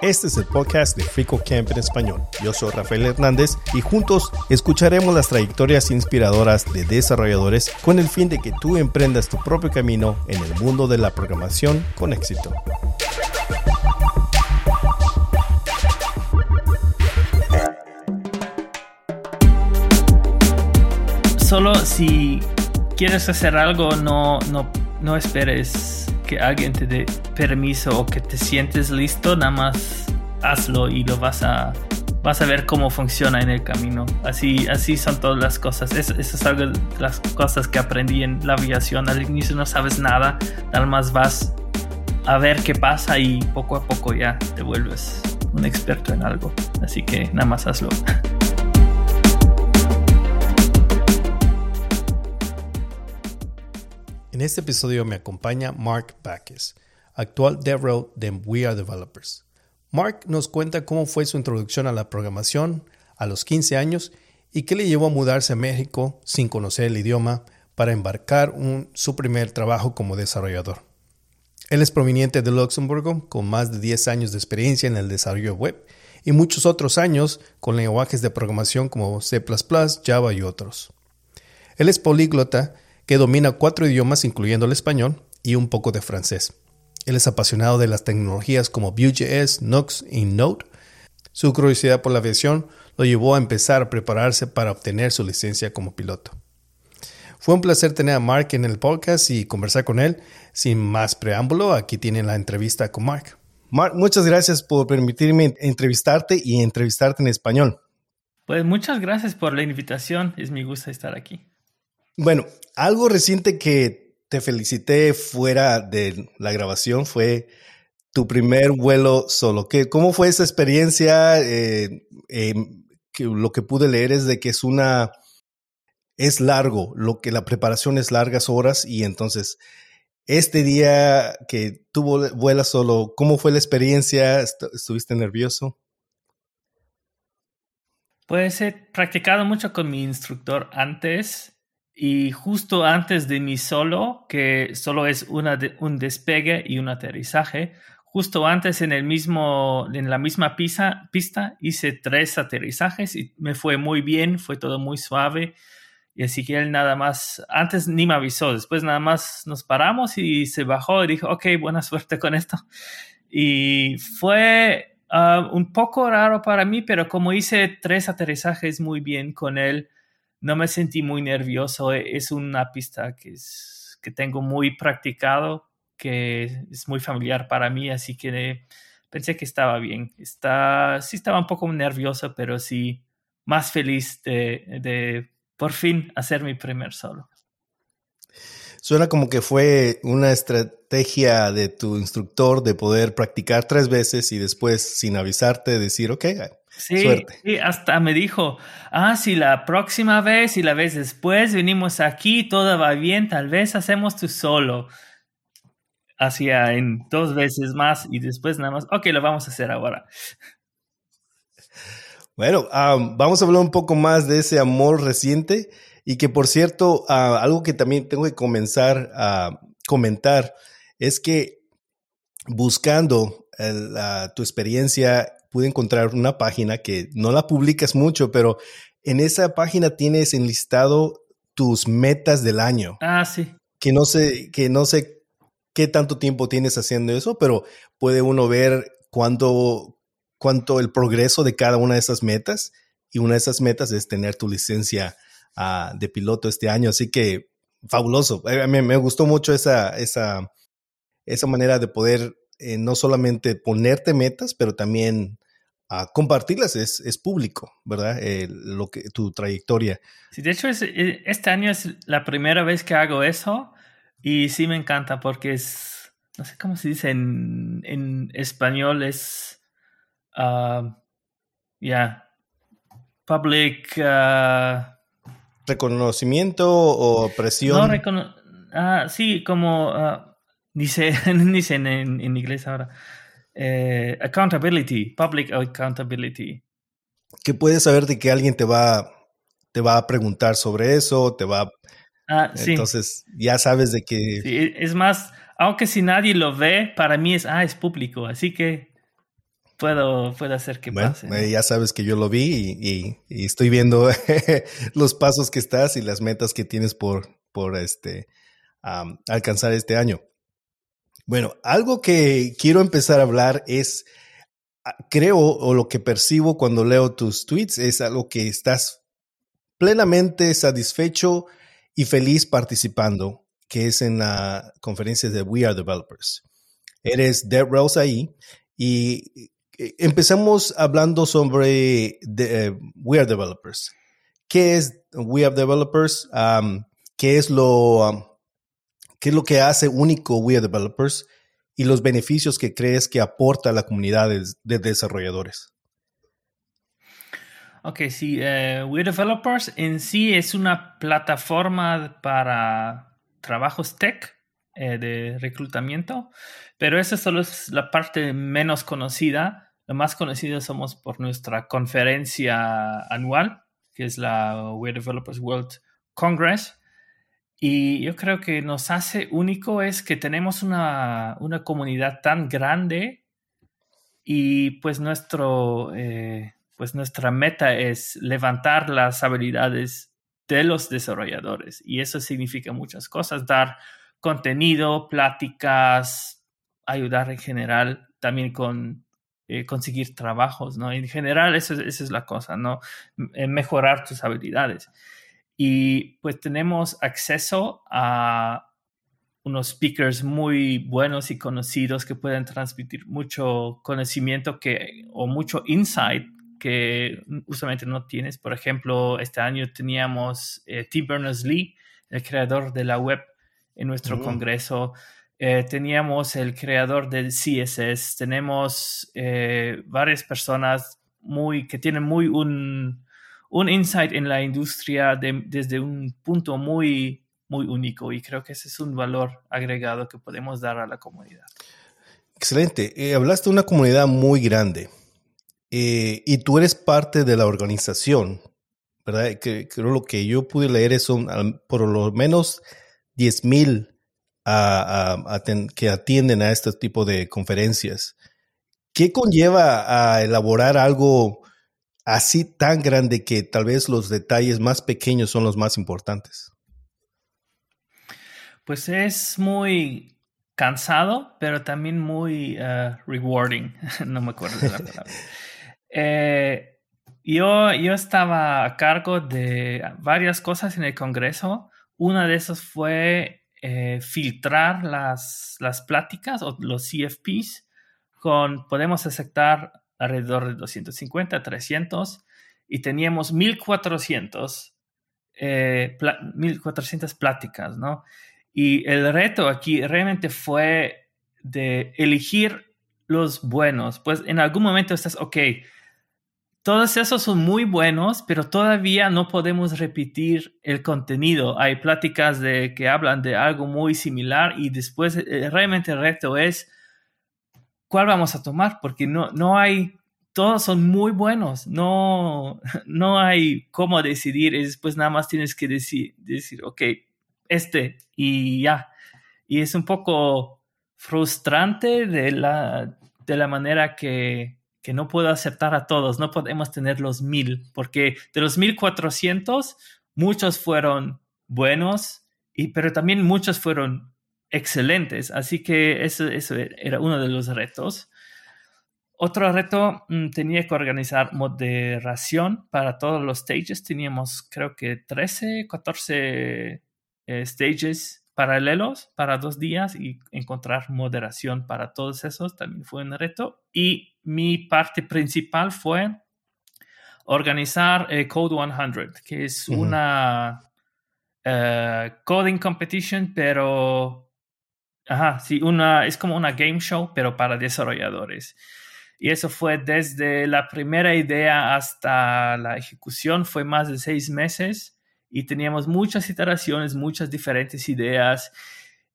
Este es el podcast de Frico Camp en español. Yo soy Rafael Hernández y juntos escucharemos las trayectorias inspiradoras de desarrolladores con el fin de que tú emprendas tu propio camino en el mundo de la programación con éxito. Solo si quieres hacer algo, no, no, no esperes que alguien te dé permiso o que te sientes listo, nada más hazlo y lo vas a vas a ver cómo funciona en el camino. Así, así son todas las cosas. Eso, es de las cosas que aprendí en la aviación. Al inicio no sabes nada, nada más vas a ver qué pasa y poco a poco ya te vuelves un experto en algo. Así que nada más hazlo. En este episodio me acompaña Mark Backus, actual DevRel de We Are Developers. Mark nos cuenta cómo fue su introducción a la programación a los 15 años y qué le llevó a mudarse a México sin conocer el idioma para embarcar su primer trabajo como desarrollador. Él es proveniente de Luxemburgo con más de 10 años de experiencia en el desarrollo web y muchos otros años con lenguajes de programación como C++, Java y otros. Él es políglota que domina cuatro idiomas incluyendo el español y un poco de francés. Él es apasionado de las tecnologías como Vue.js, Nux y Node. Su curiosidad por la aviación lo llevó a empezar a prepararse para obtener su licencia como piloto. Fue un placer tener a Mark en el podcast y conversar con él. Sin más preámbulo, aquí tienen la entrevista con Mark. Mark, muchas gracias por permitirme entrevistarte y entrevistarte en español. Pues muchas gracias por la invitación. Es mi gusto estar aquí. Bueno, algo reciente que te felicité fuera de la grabación fue tu primer vuelo solo. ¿Qué, ¿Cómo fue esa experiencia? Eh, em, que lo que pude leer es de que es una es largo, lo que la preparación es largas horas y entonces este día que tuvo vuela solo, ¿cómo fue la experiencia? ¿Estuviste nervioso? Pues he practicado mucho con mi instructor antes y justo antes de mi solo, que solo es una un despegue y un aterrizaje, justo antes en, el mismo, en la misma pista, pista hice tres aterrizajes y me fue muy bien, fue todo muy suave. Y así que él nada más, antes ni me avisó, después nada más nos paramos y se bajó y dijo, ok, buena suerte con esto. Y fue ah, un poco raro para mí, pero como hice tres aterrizajes muy bien con él, no me sentí muy nervioso. E, es una pista que, tengo muy practicado, que es muy familiar para mí, así que pensé que estaba bien. Está, sí estaba un poco nervioso, pero sí más feliz de, de por fin hacer mi primer solo. Suena como que fue una estrategia de tu instructor de poder practicar tres veces y después, sin avisarte, decir, ok, Sí, sí, hasta me dijo, ah, si la próxima vez y la vez después venimos aquí, todo va bien, tal vez hacemos tú solo. Hacía en dos veces más y después nada más, ok, lo vamos a hacer ahora. Bueno, vamos a hablar un poco más de ese amor reciente y que por cierto, algo que también tengo que comenzar a comentar es que buscando tu experiencia pude encontrar una página que no la publicas mucho, pero en esa página tienes enlistado tus metas del año. Ah, sí. Que no sé, que no sé qué tanto tiempo tienes haciendo eso, pero puede uno ver cuánto, cuánto el progreso de cada una de esas metas. Y una de esas metas es tener tu licencia uh, de piloto este año. Así que fabuloso. A mí me gustó mucho esa, esa, esa manera de poder eh, no solamente ponerte metas, pero también a compartirlas es, es público, ¿verdad? Eh, lo que, tu trayectoria. Sí, de hecho, eh, este año es la primera vez que hago eso y sí me encanta porque es, no sé cómo se dice en, en español, es, uh, ya, public... Uh, ¿Reconocimiento o presión? No, ah, sí, como, uh, dice, dicen en, en inglés ahora. Eh, accountability, public accountability. Que puedes saber de que alguien te va, te va a preguntar sobre eso, te va... Ah, sí. Entonces ya sabes de que... Sí, es más, aunque si nadie lo ve, para mí es, ah, es público, así que puedo, puedo hacer que pase. Eh, ya sabes que yo lo vi y, estoy viendo los pasos que estás y las metas que tienes por, por este, alcanzar este año. Bueno, algo que quiero empezar a hablar es, ah, creo, o lo que percibo cuando leo tus tweets, es algo que estás plenamente satisfecho y feliz participando, que es en la conferencia de We Are Developers. Eres Dev Rose ahí y eh, empezamos hablando sobre eh, We Are Developers. ¿Qué es We Are Developers? ¿Qué es lo ¿Qué es lo que hace único We Developers y los beneficios que crees que aporta a la comunidad de, desarrolladores? Ok, sí, uh, We Developers en sí es una plataforma para trabajos tech eh, de reclutamiento, pero esa solo es la parte menos conocida. Lo más conocido somos por nuestra conferencia anual, que es la We Developers World Congress, y yo creo que nos hace único es que tenemos una, comunidad tan grande y pues, nuestro, eh, pues nuestra meta es levantar las habilidades de los desarrolladores. Y eso significa muchas cosas, dar contenido, pláticas, ayudar en general también con eh, conseguir trabajos, ¿no? En general, eso, esa es la cosa, ¿no? Mejorar tus habilidades. Y pues tenemos acceso a unos speakers muy buenos y conocidos que pueden transmitir mucho conocimiento que, o mucho insight que usualmente no tienes. Por ejemplo, este año teníamos eh, Tim Berners-Lee, el creador de la web, en nuestro mm. congreso. Eh, teníamos el creador del CSS. Tenemos eh, varias personas muy que tienen muy un un insight en la industria desde un punto muy, muy único y creo que ese es un valor agregado que podemos dar a la comunidad. Excelente. Eh, hablaste de una comunidad muy grande eh, y tú eres parte de la organización, ¿verdad? Que, creo lo que yo pude leer es son por lo menos 10 mil que atienden a este tipo de conferencias. ¿Qué conlleva a elaborar algo así tan grande que tal vez los detalles más pequeños son los más importantes? Pues es muy cansado, pero también muy uh, rewarding. no me acuerdo de la palabra. Eh, yo, yo estaba a cargo de varias cosas en el Congreso. Una de esas fue eh, filtrar las, las pláticas o los CFPs con, podemos aceptar alrededor de 250, 300 y teníamos 1400, 1400 eh, pláticas, ¿no? Y el reto aquí realmente fue de elegir los buenos. Pues en algún momento estás, ok, todos esos son muy buenos, pero todavía no podemos repetir el contenido. Hay pláticas de, que hablan de algo muy similar y después eh, realmente el reto es cuál vamos a tomar, porque no, no hay, todos son muy buenos, no, no hay cómo decidir, es pues nada más tienes que decir, decir, ok, este y ya. Y es un poco frustrante de la, de la manera que, que no puedo aceptar a todos, no podemos tener los mil, porque de los mil cuatrocientos, muchos fueron buenos, y, pero también muchos fueron excelentes. Así que eso, eso era uno de los retos. Otro reto mm, tenía que organizar moderación para todos los stages. Teníamos creo que 13, 14 eh, stages paralelos para dos días y encontrar moderación para todos esos también fue un reto. Y mi parte principal fue organizar eh, Code 100, que es una eh, coding competition, pero Ajá, sí, una, es como una game show, pero para desarrolladores. Y eso fue desde la primera idea hasta la ejecución, fue más de seis meses y teníamos muchas iteraciones, muchas diferentes ideas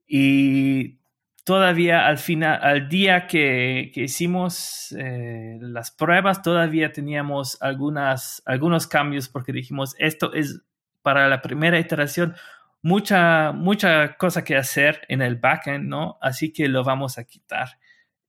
y todavía al final, al día que, que hicimos eh, las pruebas, todavía teníamos algunas, algunos cambios porque dijimos, esto es para la primera iteración mucha, mucha cosa que hacer en el backend, ¿no? Así que lo vamos a quitar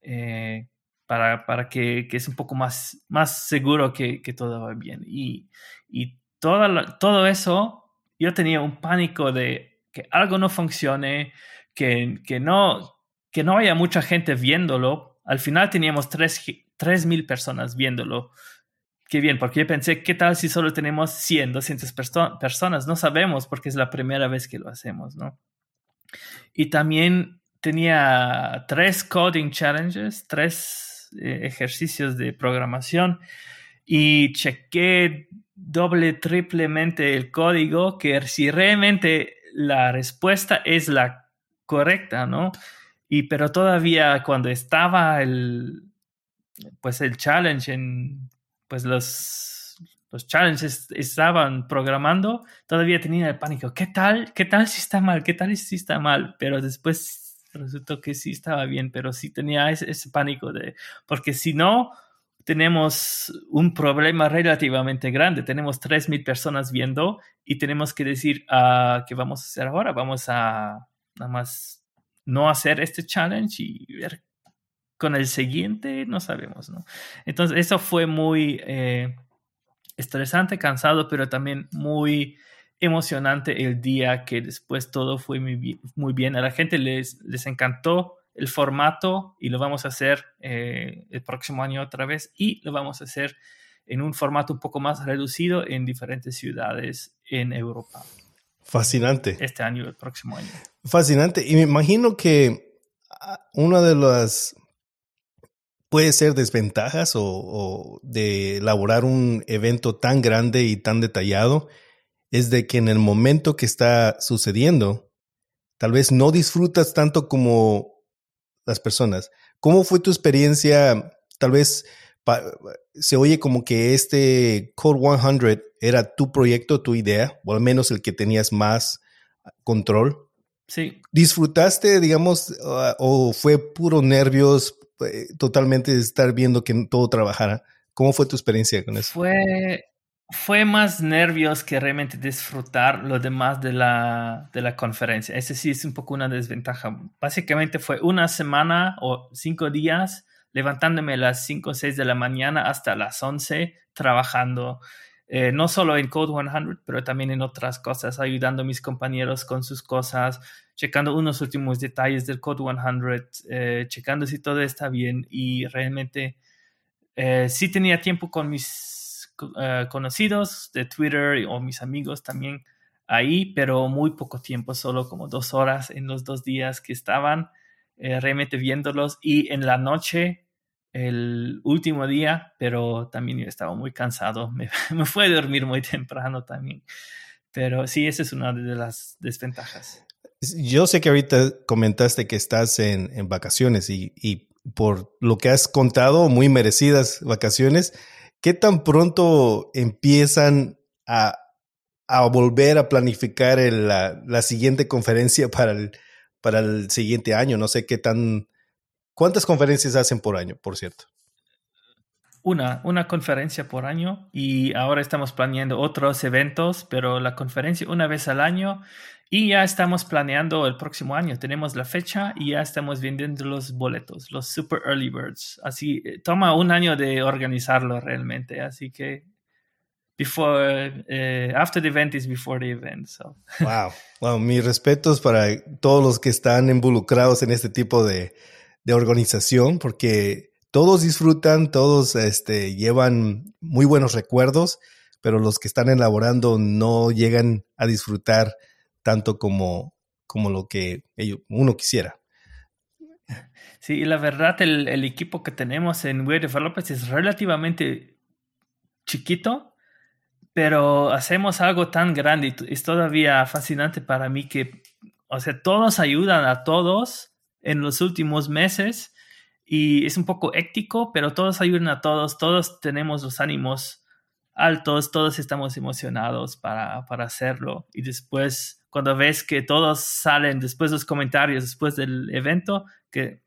eh, para, para que, que, es un poco más, más seguro que, que todo va bien. Y, y todo, todo eso, yo tenía un pánico de que algo no funcione, que, que, no, que no haya mucha gente viéndolo. Al final teníamos 3.000 personas viéndolo qué bien, porque yo pensé, ¿qué tal si solo tenemos 100, 200 personas? No sabemos porque es la primera vez que lo hacemos, ¿no? Y también tenía tres coding challenges, tres eh, ejercicios de programación y chequé doble, triplemente el código que si realmente la respuesta es la correcta, ¿no? Y pero todavía cuando estaba el, pues el challenge en pues los, los challenges estaban programando, todavía tenía el pánico. ¿Qué tal? ¿Qué tal si está mal? ¿Qué tal si está mal? Pero después resultó que sí estaba bien, pero sí tenía ese, pánico de, porque si no, tenemos un problema relativamente grande. Tenemos 3.000 personas viendo y tenemos que decir, uh, ¿qué vamos a hacer ahora? Vamos a nada más no hacer este challenge y ver con el siguiente no sabemos, ¿no? Entonces, eso fue muy eh, estresante, cansado, pero también muy emocionante el día que después todo fue muy, muy bien. A la gente les, les encantó el formato y lo vamos a hacer eh, el próximo año otra vez y lo vamos a hacer en un formato un poco más reducido en diferentes ciudades en Europa. Fascinante. Este año, el próximo año. Fascinante. Y me imagino que ah, una de las puede ser desventajas o, de elaborar un evento tan grande y tan detallado es de que en el momento que está sucediendo, tal vez no disfrutas tanto como las personas. ¿Cómo fue tu experiencia? Tal vez se oye como que este Code 100 era tu proyecto, tu idea, o al menos el que tenías más control. Sí. ¿Disfrutaste, digamos, o fue puro nervios, eh, totalmente estar viendo que todo trabajara. ¿Cómo fue tu experiencia con eso? Fue, fue más nervios que realmente disfrutar lo demás de la, de la conferencia. Ese sí es un poco una desventaja. Básicamente fue una semana o cinco días levantándome a las 5 o 6 de la mañana hasta las 11 trabajando. Eh, no solo en Code 100, pero también en otras cosas, ayudando a mis compañeros con sus cosas, checando unos últimos detalles del Code 100, eh, checando si todo está bien y realmente eh, sí tenía tiempo con mis eh, conocidos de Twitter o mis amigos también ahí, pero muy poco tiempo, solo como dos horas en los dos días que estaban realmente viéndolos y en la noche el último día, pero también yo estaba muy cansado, me, me fue a dormir muy temprano también. Pero sí, esa es una de las desventajas. Yo sé que ahorita comentaste que estás en, en vacaciones y, y, por lo que has contado, muy merecidas vacaciones. ¿Qué tan pronto empiezan a, a volver a planificar el, la, la, siguiente conferencia para el, para el siguiente año? No sé qué tan... ¿Cuántas conferencias hacen por año, por cierto? Una, una conferencia por año y ahora estamos planeando otros eventos, pero la conferencia una vez al año y ya estamos planeando el próximo año. Tenemos la fecha y ya estamos vendiendo los boletos, los Super Early Birds. Así eh, toma un año de organizarlo realmente. Así que before, uh, after the event is before the event. So. Wow. Wow. Mis respetos para todos los que están involucrados en este tipo de, de organización, porque todos disfrutan, todos este, llevan muy buenos recuerdos, pero los que están elaborando no llegan a disfrutar tanto como, como lo que uno quisiera. Sí, la verdad, el, el equipo que tenemos en Web Developers es relativamente chiquito, pero hacemos algo tan grande y es todavía fascinante para mí que, o sea, todos ayudan a todos en los últimos meses y es un poco ético, pero todos ayudan a todos, todos tenemos los ánimos altos, todos estamos emocionados para, para hacerlo y después cuando ves que todos salen después de los comentarios, después del evento, que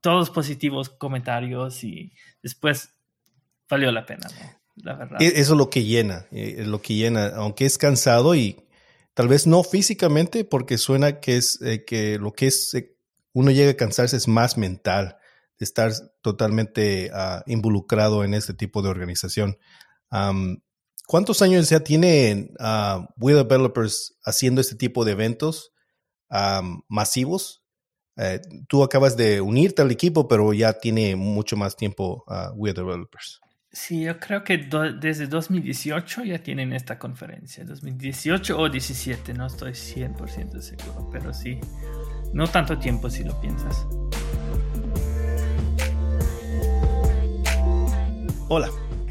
todos positivos comentarios y después valió la pena, La verdad. E-, eso es lo que llena, eh, es lo que llena, aunque es cansado y Tal vez no físicamente, porque suena que es eh, que lo que es eh, uno llega a cansarse es más mental, estar totalmente uh, involucrado en este tipo de organización. Um, ¿Cuántos años ya tiene uh, We Developers haciendo este tipo de eventos um, masivos? Eh, tú acabas de unirte al equipo, pero ya tiene mucho más tiempo uh, We Developers. Sí, yo creo que desde 2018 ya tienen esta conferencia. 2018 o 17, no estoy 100% seguro, pero sí, no tanto tiempo si lo piensas. Hola,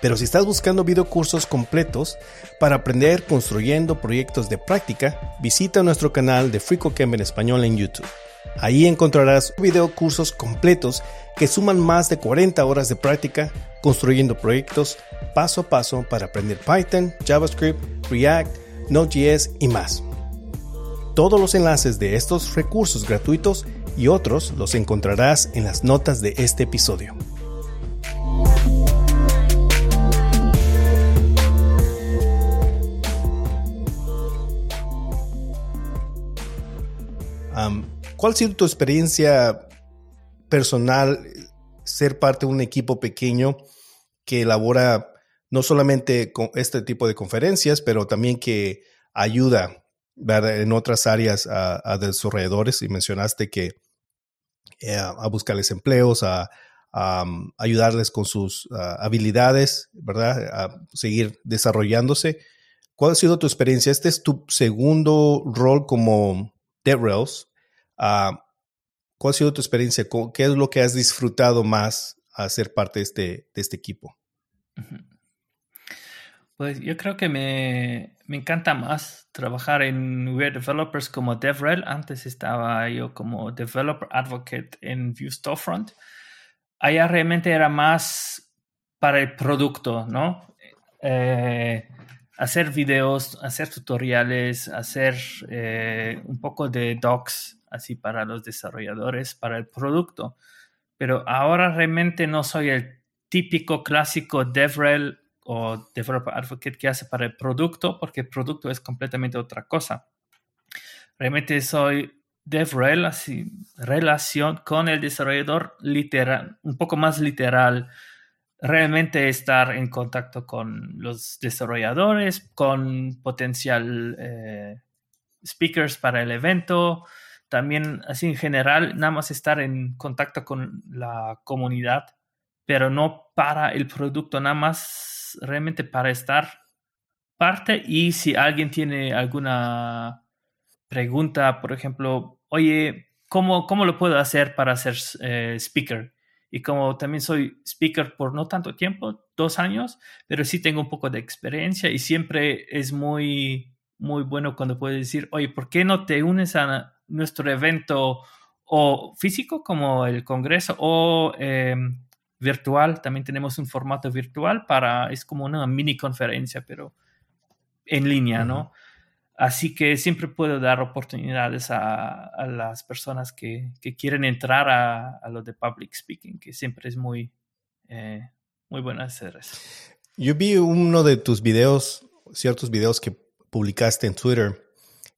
Pero si estás buscando videocursos completos para aprender construyendo proyectos de práctica, visita nuestro canal de FreeCodeCamp en español en YouTube. Ahí encontrarás videocursos completos que suman más de 40 horas de práctica construyendo proyectos paso a paso para aprender Python, JavaScript, React, Node.js y más. Todos los enlaces de estos recursos gratuitos y otros los encontrarás en las notas de este episodio. ¿Cuál ha sido tu experiencia personal ser parte de un equipo pequeño que elabora no solamente con este tipo de conferencias, pero también que ayuda en otras áreas a, desarrolladores y mencionaste que eh, a buscarles empleos, a, ayudarles con sus habilidades, ¿verdad? A seguir desarrollándose. ¿Cuál ha sido tu experiencia? Este es tu segundo rol como DevRels. Uh, ¿Cuál ha sido tu experiencia? ¿Qué es lo que has disfrutado más a ser parte de este, de este equipo? Pues yo creo que me, encanta más trabajar en We're Developers como DevRel. Antes estaba yo como Developer Advocate en Vue Storefront. Allá realmente era más para el producto, ¿no? Eh, hacer videos, hacer tutoriales, hacer eh, un poco de docs así para los desarrolladores, para el producto. Pero ahora realmente no soy el típico clásico DevRel o Developer Advocate que hace para el producto, porque el producto es completamente otra cosa. Realmente soy DevRel, así, relación con el desarrollador literal, un poco más literal. Realmente estar en contacto con los desarrolladores, con potencial eh, speakers para el evento, también así en general, nada más estar en contacto con la comunidad, pero no para el producto, nada más realmente para estar parte y si alguien tiene alguna pregunta, por ejemplo, oye, ¿cómo, cómo lo puedo hacer para ser eh, speaker? Y como también soy speaker por no tanto tiempo, dos años, pero sí tengo un poco de experiencia y siempre es muy, muy bueno cuando puedes decir, oye, ¿por qué no te unes a nuestro evento o físico como el Congreso o em, virtual, también tenemos un formato virtual para, es como una mini conferencia, pero en línea, ¿no? Así que siempre puedo dar oportunidades a, las personas que, quieren entrar a, lo de public speaking, que siempre es muy, eh, muy bueno hacer eso. Yo vi uno de tus videos, ciertos videos que publicaste en Twitter,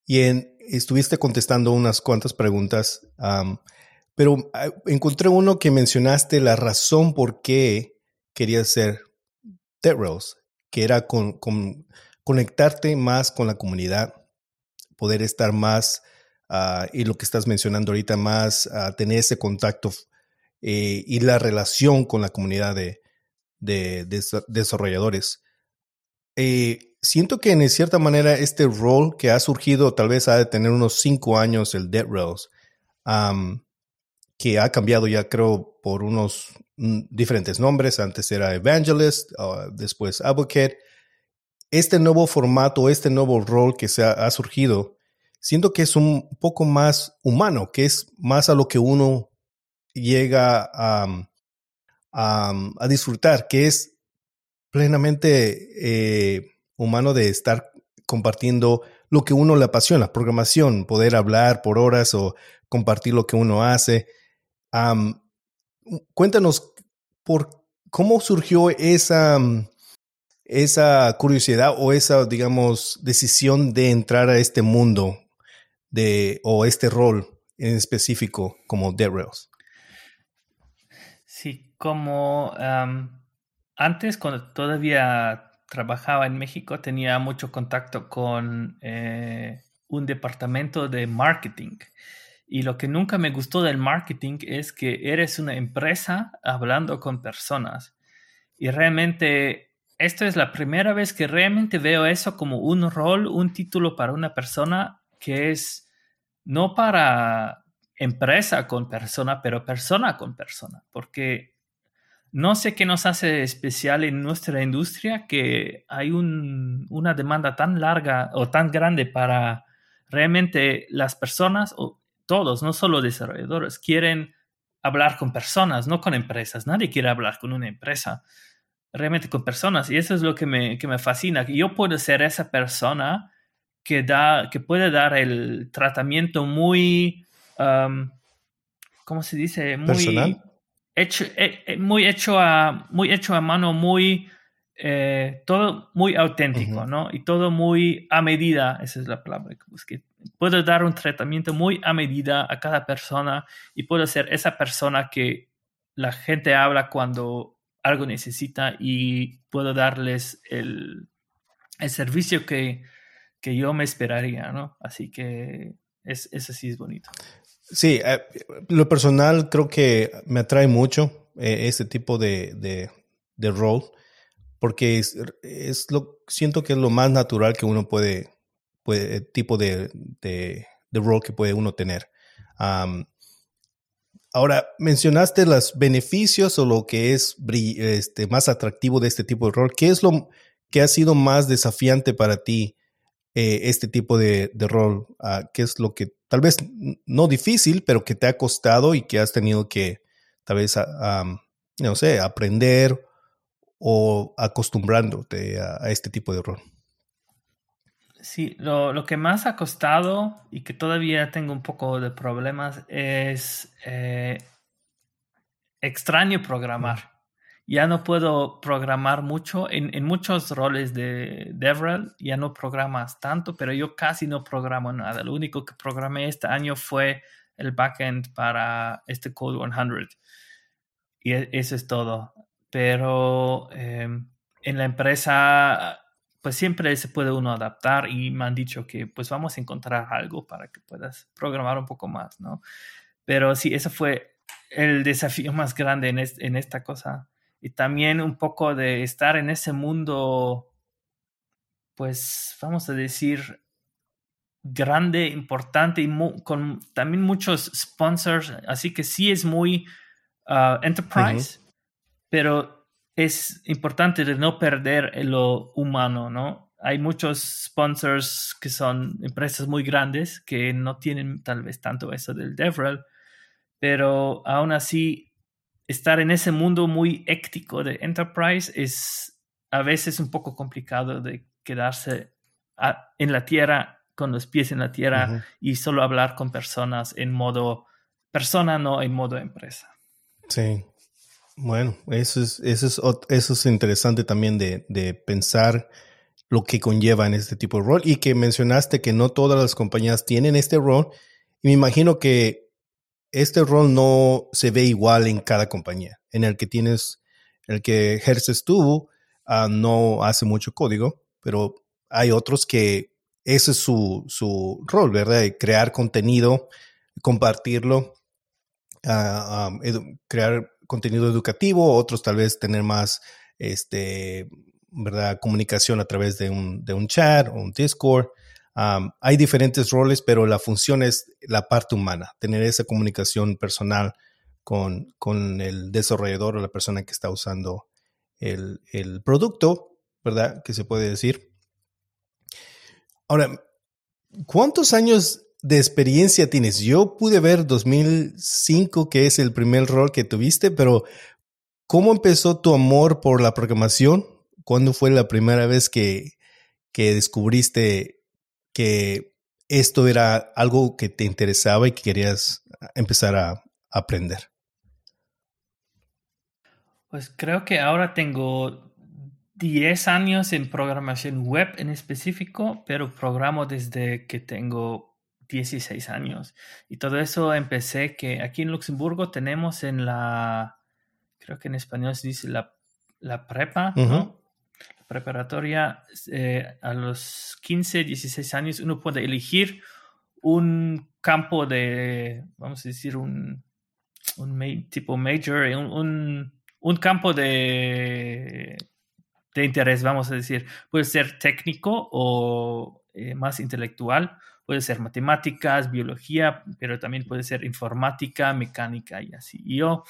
y estuviste contestando unas cuantas preguntas. Pero ah, encontré uno que mencionaste la razón por qué querías ser TechRails, que era con, conectarte más con la comunidad, poder estar más, uh, y lo que estás mencionando ahorita, más uh, tener ese contacto eh, y la relación con la comunidad de, de, desarrolladores. Eh, siento que en cierta manera este rol que ha surgido, tal vez ha de tener unos cinco años el DevRails, um, que ha cambiado ya creo por unos mm, diferentes nombres. Antes era Evangelist, ah, después Advocate. Este nuevo formato, este nuevo rol que se ha, surgido, siento que es un poco más humano, que es más a lo que uno llega a, a, disfrutar, que es plenamente eh, humano de estar compartiendo lo que uno le apasiona, programación, poder hablar por horas o compartir lo que uno hace. cuéntanos por cómo surgió esa, esa curiosidad o esa, digamos, decisión de entrar a este mundo de, o este rol en específico como Dead Rails. Sí, como antes, cuando todavía trabajaba en México, tenía mucho contacto con eh, un departamento de marketing. Y lo que nunca me gustó del marketing es que eres una empresa hablando con personas. Y realmente, esto es la primera vez que realmente veo eso como un rol, un título para una persona que es no para empresa con persona, pero persona con persona. Porque no sé qué nos hace especial en nuestra industria que hay una demanda tan larga o tan grande para realmente las personas o todos, no solo desarrolladores, quieren hablar con personas, no con empresas. Nadie quiere hablar con una empresa, realmente con personas. Y eso es lo que me, que me fascina, que yo puedo ser esa persona que, da, que puede dar el tratamiento muy, um, ¿cómo se dice? Muy, ¿Personal? hecho, eh, eh, muy hecho a, muy hecho a mano, muy, eh, todo muy auténtico, ¿no? Y todo muy a medida, esa es la palabra que busqué. Puedo dar un tratamiento muy a medida a cada persona y puedo ser esa persona que la gente habla cuando algo necesita y puedo darles el, el servicio que, que yo me esperaría, ¿no? Así que es, eso sí es bonito. Sí, eh, lo personal creo que me atrae mucho eh, este tipo de, de, de rol, porque es, es, lo siento que es lo más natural que uno puede, puede tipo de, de, de rol que puede uno tener. Ahora, mencionaste los beneficios o lo que es este, más atractivo de este tipo de rol. ¿Qué es lo que ha sido más desafiante para ti eh, este tipo de, rol? Ah, ¿Qué es lo que tal vez no difícil, pero que te ha costado y que has tenido que tal vez, no sé, aprender o acostumbrándote a, este tipo de rol. Sí, lo, que más ha costado y que todavía tengo un poco de problemas es eh, extraño programar ya no puedo programar mucho. En, muchos roles de DevRel ya no programas tanto, pero yo casi no programo nada. Lo único que programé este año fue el backend para este Code 100. Y e, eso es todo. Pero em, en la empresa, pues siempre se puede uno adaptar y me han dicho que pues vamos a encontrar algo para que puedas programar un poco más, ¿no? Pero sí, eso fue el desafío más grande en, en esta cosa. Y también un poco de estar en ese mundo, pues vamos a decir, grande, importante y con también muchos sponsors, así que sí es muy uh, enterprise, pero es importante de no perder lo humano, ¿no? Hay muchos sponsors que son empresas muy grandes que no tienen tal vez tanto eso del DevRel, pero aún así estar en ese mundo muy ético de enterprise es a veces un poco complicado de quedarse en la tierra con los pies en la tierra y solo hablar con personas en modo persona, no en modo empresa. Sí. Bueno, eso es, eso es, eso es interesante también de, de pensar lo que conlleva en este tipo de rol y que mencionaste que no todas las compañías tienen este rol y me imagino que este rol no se ve igual en cada compañía. En el que tienes, el que ejerces tú, ah, no hace mucho código, pero hay otros que ese es su, su rol, ¿verdad? Crear contenido, compartirlo, ah, crear contenido educativo, otros tal vez tener más, este, ¿verdad? Comunicación a través de un, de un chat o un Discord hay diferentes roles, pero la función es la parte humana, tener esa comunicación personal con, con el desarrollador o la persona que está usando el, el, producto, ¿verdad? Que se puede decir. Ahora, ¿cuántos años de experiencia tienes? Yo pude ver 2005, que es el primer rol que tuviste, pero ¿cómo empezó tu amor por la programación? ¿Cuándo fue la primera vez que, que descubriste que esto era algo que te interesaba y que querías empezar a aprender? Pues creo que ahora tengo 10 años en programación web en específico, pero programo desde que tengo 16 años. Y todo eso empecé que aquí en Luxemburgo tenemos en la, creo que en español se dice la, la prepa, ¿no? La preparatoria, eh, a los 15, 16 años uno puede elegir un campo de, vamos a decir, un, un tipo major, un un campo de, de interés, vamos a decir. Puede ser técnico o eh, más intelectual, puede ser matemáticas, biología, pero también puede ser informática, mecánica y así. Y yo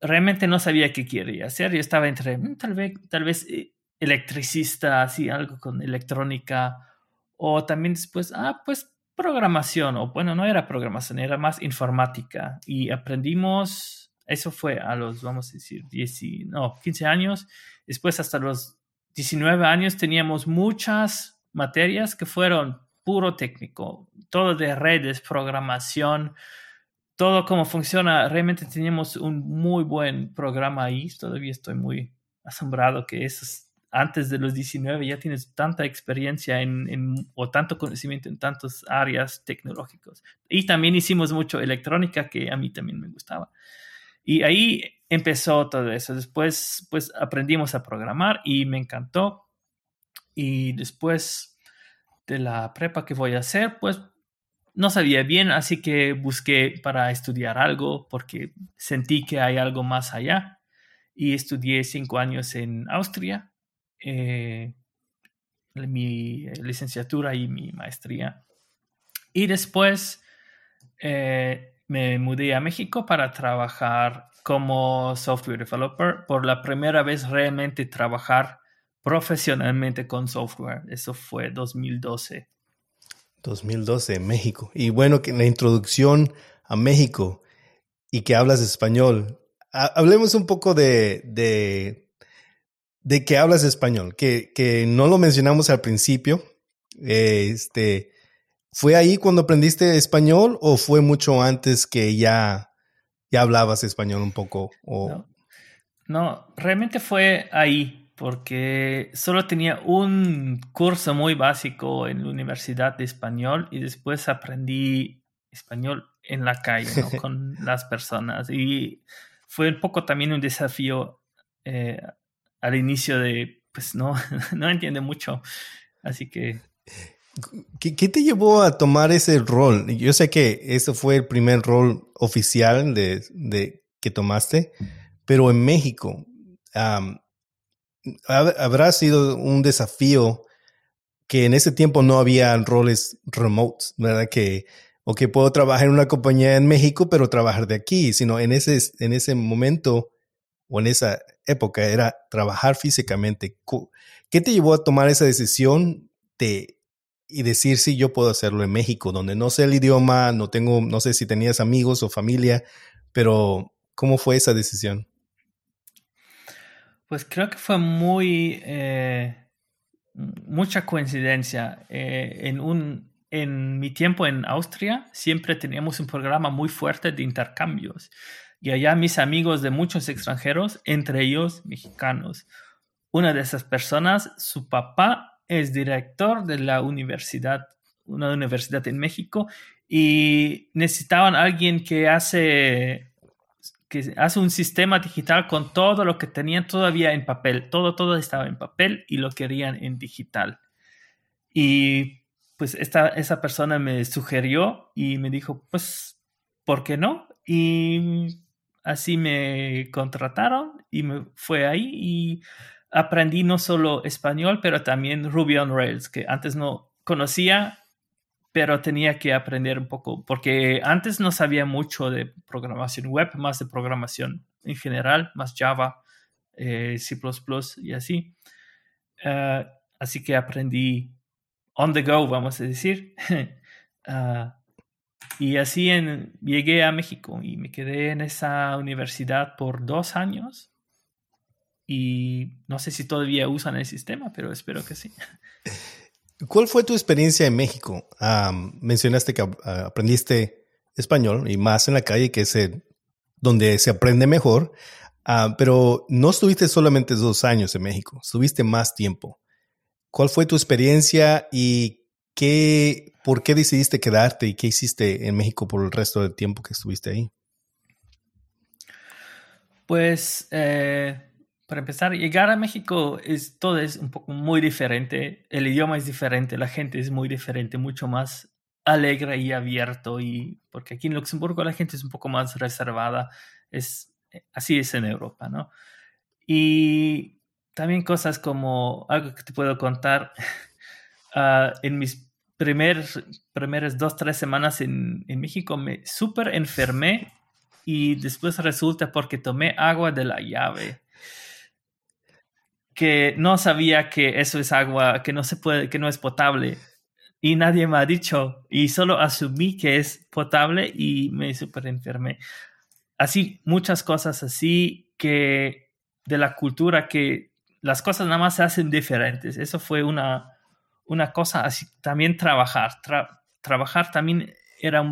realmente no sabía qué quería hacer. Yo estaba entre mm, tal vez, tal vez eh, electricista, así algo con electrónica, o también después, ah, pues programación, o bueno, no era programación, era más informática. Y aprendimos eso fue a los, vamos a decir, 10, no, 15 años. Después hasta los 19 años teníamos muchas materias que fueron puro técnico, todo de redes, programación, todo cómo funciona. Realmente teníamos un muy buen programa ahí. Todavía estoy muy asombrado que esos, antes de los 19 ya tienes tanta experiencia en, en, o tanto conocimiento en tantas áreas tecnológicas. Y también hicimos mucho electrónica que a mí también me gustaba. Y ahí empezó todo eso. Después, pues aprendimos a programar y me encantó. Y después de la prepa que voy a hacer, pues no sabía bien, así que busqué para estudiar algo porque sentí que hay algo más allá. Y estudié cinco años en Austria, eh, mi licenciatura y mi maestría. Y después eh, me mudé a México para trabajar como software developer. Por la primera vez realmente trabajar profesionalmente con software. Eso fue 2012. 2012 México. Y bueno, que en la introducción a México y que hablas español, hablemos un poco de, de, de que hablas español, que, que no lo mencionamos al principio. Este, ¿Fue ahí cuando aprendiste español o fue mucho antes que ya, ya hablabas español un poco? O... No. realmente fue ahí porque solo tenía un curso muy básico en la Universidad de Español y después aprendí español en la calle con las personas y fue un poco también un desafío eh, al inicio de, pues no, no entiende mucho, así que ¿Qué, te llevó a tomar ese rol? Yo sé que ese fue el primer rol oficial de, que tomaste, pero en México habrá sido un desafío que en ese tiempo no había roles remotes, ¿verdad? Que, o que puedo trabajar en una compañía en México, pero trabajar de aquí, sino en ese, en ese momento o en esa época era trabajar físicamente. ¿Qué te llevó a tomar esa decisión de y decir si yo puedo hacerlo en México, donde no sé el idioma, no tengo, no sé si tenías amigos o familia, pero ¿cómo fue esa decisión? Pues creo que fue muy eh, mucha coincidencia. Eh, en un en mi tiempo en Austria siempre teníamos un programa muy fuerte de intercambios y allá mis amigos de muchos extranjeros, entre ellos mexicanos. Una de esas personas, su papá es director de la universidad, una universidad en México, y necesitaban alguien que hace hace un sistema digital con todo lo que tenían todavía en papel. Todo, todo estaba en papel y lo querían en digital. Y pues esta, esa persona me sugirió y me dijo, pues, ¿por qué no? Y así me contrataron y me fue ahí y aprendí no solo español, pero también Ruby on Rails, que antes no conocía, pero tenía que aprender un poco, porque antes no sabía mucho de programación web, más de programación en general, más Java, eh, C ⁇ y así. Eh, así que aprendí on the go, vamos a decir. Ah, y así en, llegué a México y me quedé en esa universidad por dos años. Y no sé si todavía usan el sistema, pero espero que sí. ¿Cuál fue tu experiencia en México? mencionaste que aprendiste español y más en la calle, que es donde se aprende mejor, ah, pero no estuviste solamente dos años en México, estuviste más tiempo. ¿Cuál fue tu experiencia y qué, por qué decidiste quedarte y qué hiciste en México por el resto del tiempo que estuviste ahí? Pues eh, para empezar, llegar a México es todo es un poco muy diferente. El idioma es diferente, la gente es muy diferente, mucho más alegre y abierto. Y porque aquí en Luxemburgo la gente es un poco más reservada. Es así es en Europa, ¿no? Y también cosas como algo que te puedo contar. Ah, en mis primer, primeras dos, tres semanas en, en México me súper enfermé y después resulta porque tomé agua de la llave que no sabía que eso es agua que no se puede, que no es potable. Y nadie me ha dicho. Y solo asumí que es potable y me super enfermé. Así, muchas cosas así que de la cultura que las cosas nada más se hacen diferentes. Eso fue una, una cosa así. También trabajar. trabajar también era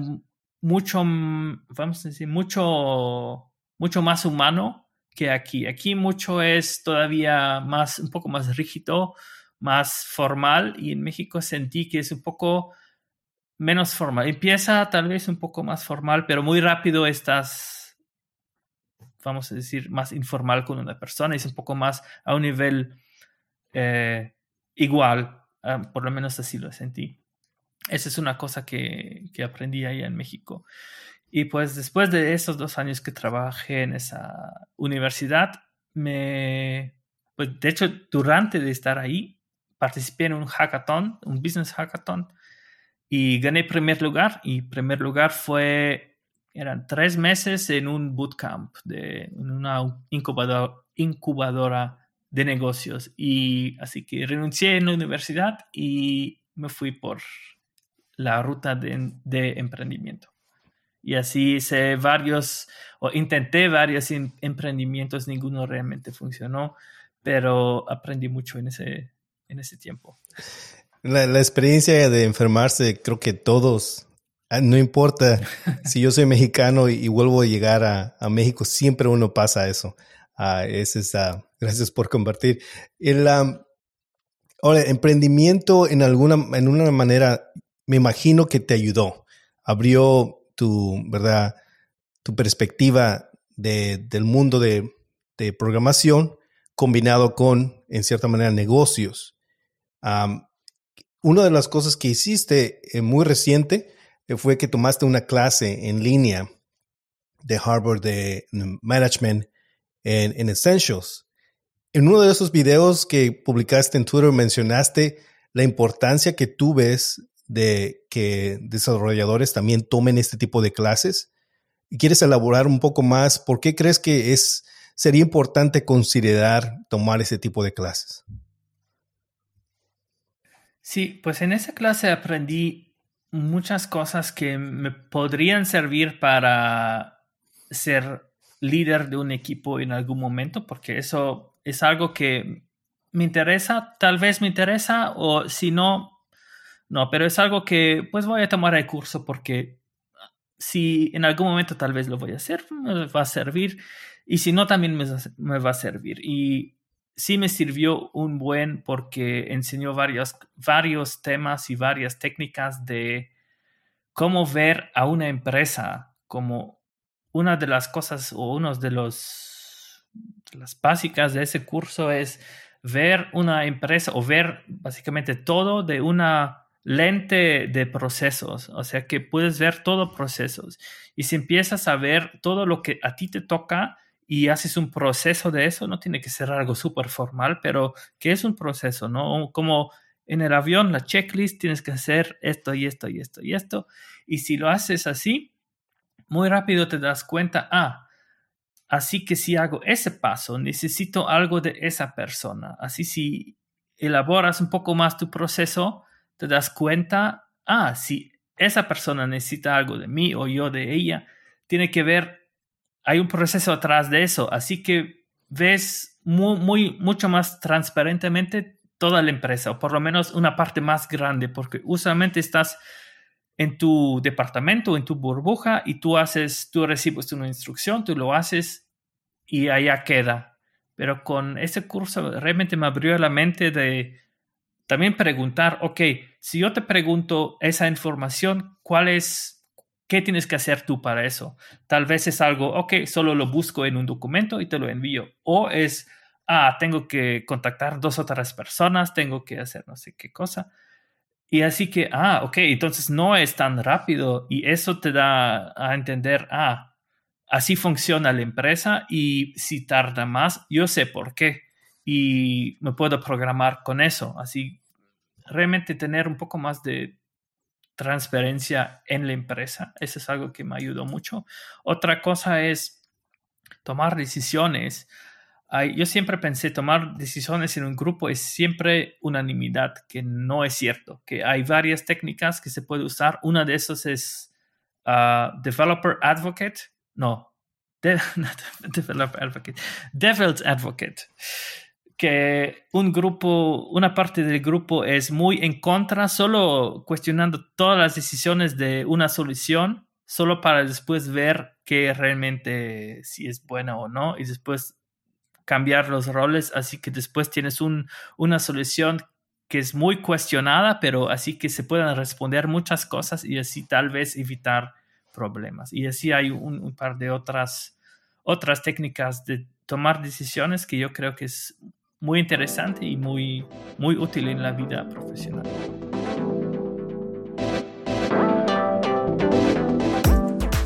mucho, vamos a decir, mucho, mucho más humano que aquí. Aquí mucho es todavía más, un poco más rígido, más formal y en México sentí que es un poco menos formal. Empieza tal vez un poco más formal, pero muy rápido estás, vamos a decir, más informal con una persona. Es un poco más a un nivel eh, igual, ah, por lo menos así lo sentí. Esa es una cosa que, que aprendí ahí en México. Y pues después de esos dos años que trabajé en esa universidad, me, pues de hecho, durante de estar ahí, participé en un hackathon, un business hackathon, y gané primer lugar. Y primer lugar fue, eran tres meses en un bootcamp, de, en una incubadora, incubadora de negocios. Y así que renuncié en la universidad y me fui por la ruta de emprendimiento. Y así hice varios, o intenté varios emprendimientos, ninguno realmente funcionó, pero aprendí mucho en ese, en ese tiempo. La, experiencia de enfermarse, creo que todos, ah, no importa si yo soy mexicano y, vuelvo a llegar a, México, siempre uno pasa eso. Uh, es, gracias por compartir. El ahora, emprendimiento en alguna, en una manera, me imagino que te ayudó. Abrió tu, ¿verdad? tu perspectiva de, del mundo de, de, programación combinado con, en cierta manera, negocios. una de las cosas que hiciste eh, muy reciente eh, fue que tomaste una clase en línea de Harvard de Management en, en Essentials. En uno de esos videos que publicaste en Twitter mencionaste la importancia que tú ves de que desarrolladores también tomen este tipo de clases. ¿Y quieres elaborar un poco más? ¿Por qué crees que es, sería importante considerar tomar ese tipo de clases? Sí, pues en esa clase aprendí muchas cosas que me podrían servir para ser líder de un equipo en algún momento, porque eso es algo que me interesa, tal vez me interesa, o si no, no, pero es algo que pues voy a tomar el curso porque si en algún momento tal vez lo voy a hacer, me va a servir. Y si no, también me, va a servir. Y sí me sirvió un buen porque enseñó varios, varios temas y varias técnicas de cómo ver a una empresa como una de las cosas o uno de los de las básicas de ese curso es ver una empresa o ver básicamente todo de una lente de procesos, o sea que puedes ver todo procesos. Y si empiezas a ver todo lo que a ti te toca y haces un proceso de eso, no tiene que ser algo súper formal, pero que es un proceso, ¿no? Como en el avión, la checklist, tienes que hacer esto y esto y esto y esto. Y si lo haces así, muy rápido te das cuenta, ah, así que si hago ese paso, necesito algo de esa persona. Así si elaboras un poco más tu proceso, te das cuenta, ah, si esa persona necesita algo de mí o yo de ella, tiene que ver, hay un proceso atrás de eso, así que ves muy, mucho más transparentemente toda la empresa, o por lo menos una parte más grande, porque usualmente estás en tu departamento, en tu burbuja, y tú haces, tú recibes una instrucción, tú lo haces y allá queda. Pero con ese curso realmente me abrió la mente de también preguntar, ok, si yo te pregunto esa información, ¿cuál es, qué tienes que hacer tú para eso? Tal vez es algo, ok, solo lo busco en un documento y te lo envío. O es, ah, tengo que contactar dos o tres personas, tengo que hacer no sé qué cosa. Y así que, ah, ok, entonces no es tan rápido y eso te da a entender, ah, así funciona la empresa y si tarda más, yo sé por qué y me puedo programar con eso. Así, realmente tener un poco más de transparencia en la empresa, eso es algo que me ayudó mucho. Otra cosa es tomar decisiones yo siempre pensé tomar decisiones en un grupo es siempre unanimidad, que no es cierto, que hay varias técnicas que se puede usar. Una de esas es uh, Developer Advocate, no, Developer Advocate, Devil's Advocate, que un grupo, una parte del grupo es muy en contra, solo cuestionando todas las decisiones de una solución, solo para después ver que realmente si es buena o no, y después cambiar los roles, así que después tienes un, una solución que es muy cuestionada, pero así que se puedan responder muchas cosas y así tal vez evitar problemas. Y así hay un, par de otras, otras técnicas de tomar decisiones que yo creo que es muy interesante y muy, muy útil en la vida profesional.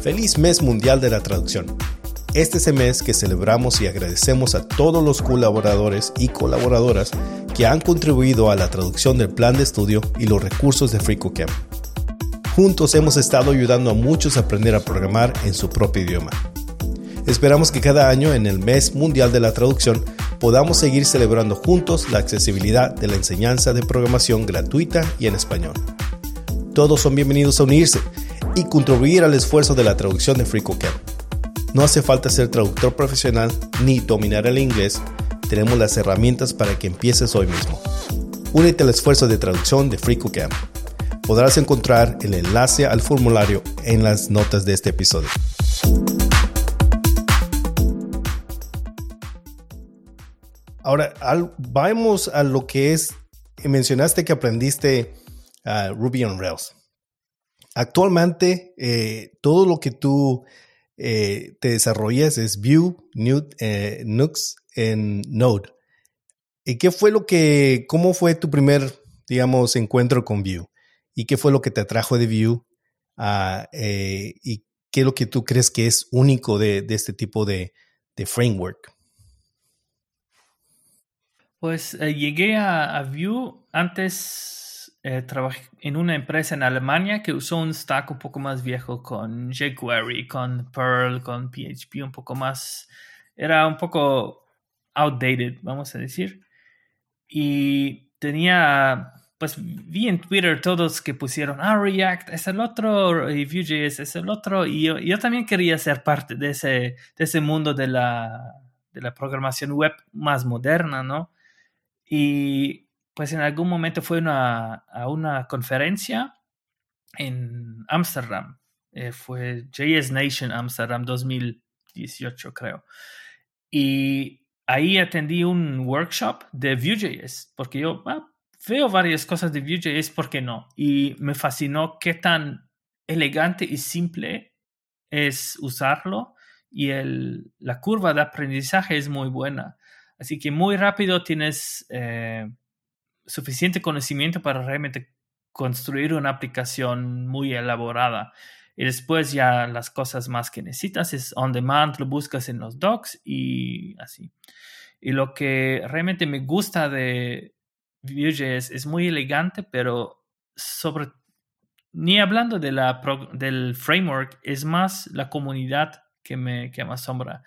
Feliz mes mundial de la traducción. Este es el mes que celebramos y agradecemos a todos los colaboradores y colaboradoras que han contribuido a la traducción del plan de estudio y los recursos de FreeCodeCamp. Juntos hemos estado ayudando a muchos a aprender a programar en su propio idioma. Esperamos que cada año en el mes mundial de la traducción podamos seguir celebrando juntos la accesibilidad de la enseñanza de programación gratuita y en español. Todos son bienvenidos a unirse y contribuir al esfuerzo de la traducción de FreeCodeCamp. No hace falta ser traductor profesional ni dominar el inglés, tenemos las herramientas para que empieces hoy mismo. Únete al esfuerzo de traducción de FreeCodeCamp. Podrás encontrar el enlace al formulario en las notas de este episodio. Ahora, vamos a lo que es, mencionaste que aprendiste uh, Ruby on Rails. Actualmente, eh, todo lo que tú eh, te desarrollas es Vue, eh, Nux en Node. ¿Y qué fue lo que, cómo fue tu primer, digamos, encuentro con Vue? ¿Y qué fue lo que te atrajo de Vue? Ah, eh, ¿Y qué es lo que tú crees que es único de, este tipo de, framework? Pues llegué a, a Vue antes eh, trabajé en una empresa en Alemania que usó un stack un poco más viejo con jQuery, con Perl, con PHP, un poco más, era un poco outdated, vamos a decir. Y tenía, pues vi en Twitter todos que pusieron, ah, React es el otro, y Vue.js es el otro, y yo, yo, también quería ser parte de ese, de ese mundo de la, de la programación web más moderna, ¿no? Y pues en algún momento fue a una conferencia en Ámsterdam. Eh, fue JS Nation Amsterdam 2018, creo. Y ahí atendí un workshop de Vue.js, porque yo ah, veo varias cosas de Vue.js, ¿por qué no? Y me fascinó qué tan elegante y simple es usarlo y el, la curva de aprendizaje es muy buena. Así que muy rápido tienes eh, suficiente conocimiento para realmente construir una aplicación muy elaborada. Y después ya las cosas más que necesitas es on demand, lo buscas en los docs y así. Y lo que realmente me gusta de Vue.js es muy elegante, pero sobre ni hablando de la del framework, es más la comunidad que me, que me asombra.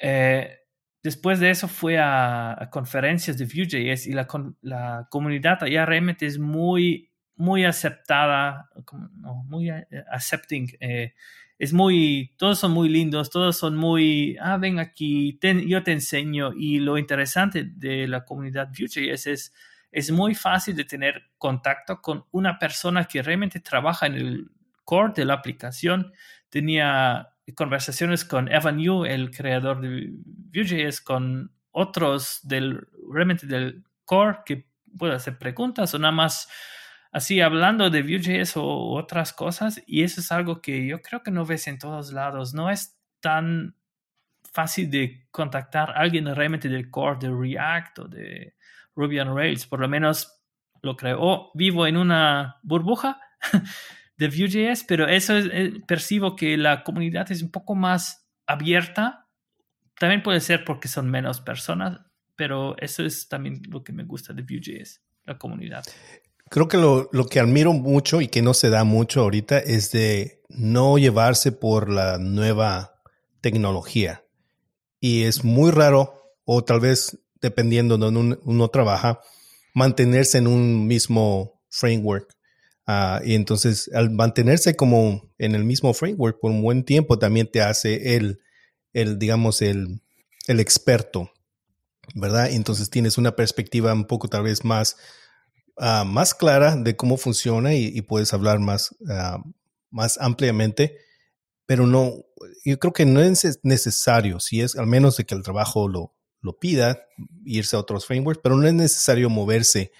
Eh, Después de eso fue a, conferencias de Vue.js y la, comunidad allá realmente es muy, muy aceptada, muy eh, accepting. Eh, es muy, todos son muy lindos, todos son muy, ah, ven aquí, yo te enseño. Y lo interesante de la comunidad Vue.js es, es muy fácil de tener contacto con una persona que realmente trabaja en el core de la aplicación. Tenía conversaciones con Evan Yu, el creador de Vue.js, con otros del, realmente del core que puede hacer preguntas o nada más así hablando de Vue.js o otras cosas. Y eso es algo que yo creo que no ves en todos lados. No es tan fácil de contactar a alguien realmente del core de React o de Ruby on Rails. Por lo menos lo creo. Vivo en una burbuja de Vue.js, pero eso es, eh, percibo que la comunidad es un poco más abierta. También puede ser porque son menos personas, pero eso es también lo que me gusta de Vue.js, la comunidad. Creo que lo, lo, que admiro mucho y que no se da mucho ahorita es de no llevarse por la nueva tecnología. Y es muy raro, o tal vez dependiendo de donde uno trabaja, mantenerse en un mismo framework. Uh, y entonces, al mantenerse como en el mismo framework por un buen tiempo, también te hace el, el digamos, el, el experto, ¿verdad? Entonces tienes una perspectiva un poco tal vez más Ah, más clara de cómo funciona y, puedes hablar más, ah, más ampliamente, pero no, yo creo que no es necesario, si es al menos de que el trabajo lo, lo pida, irse a otros frameworks, pero no es necesario moverse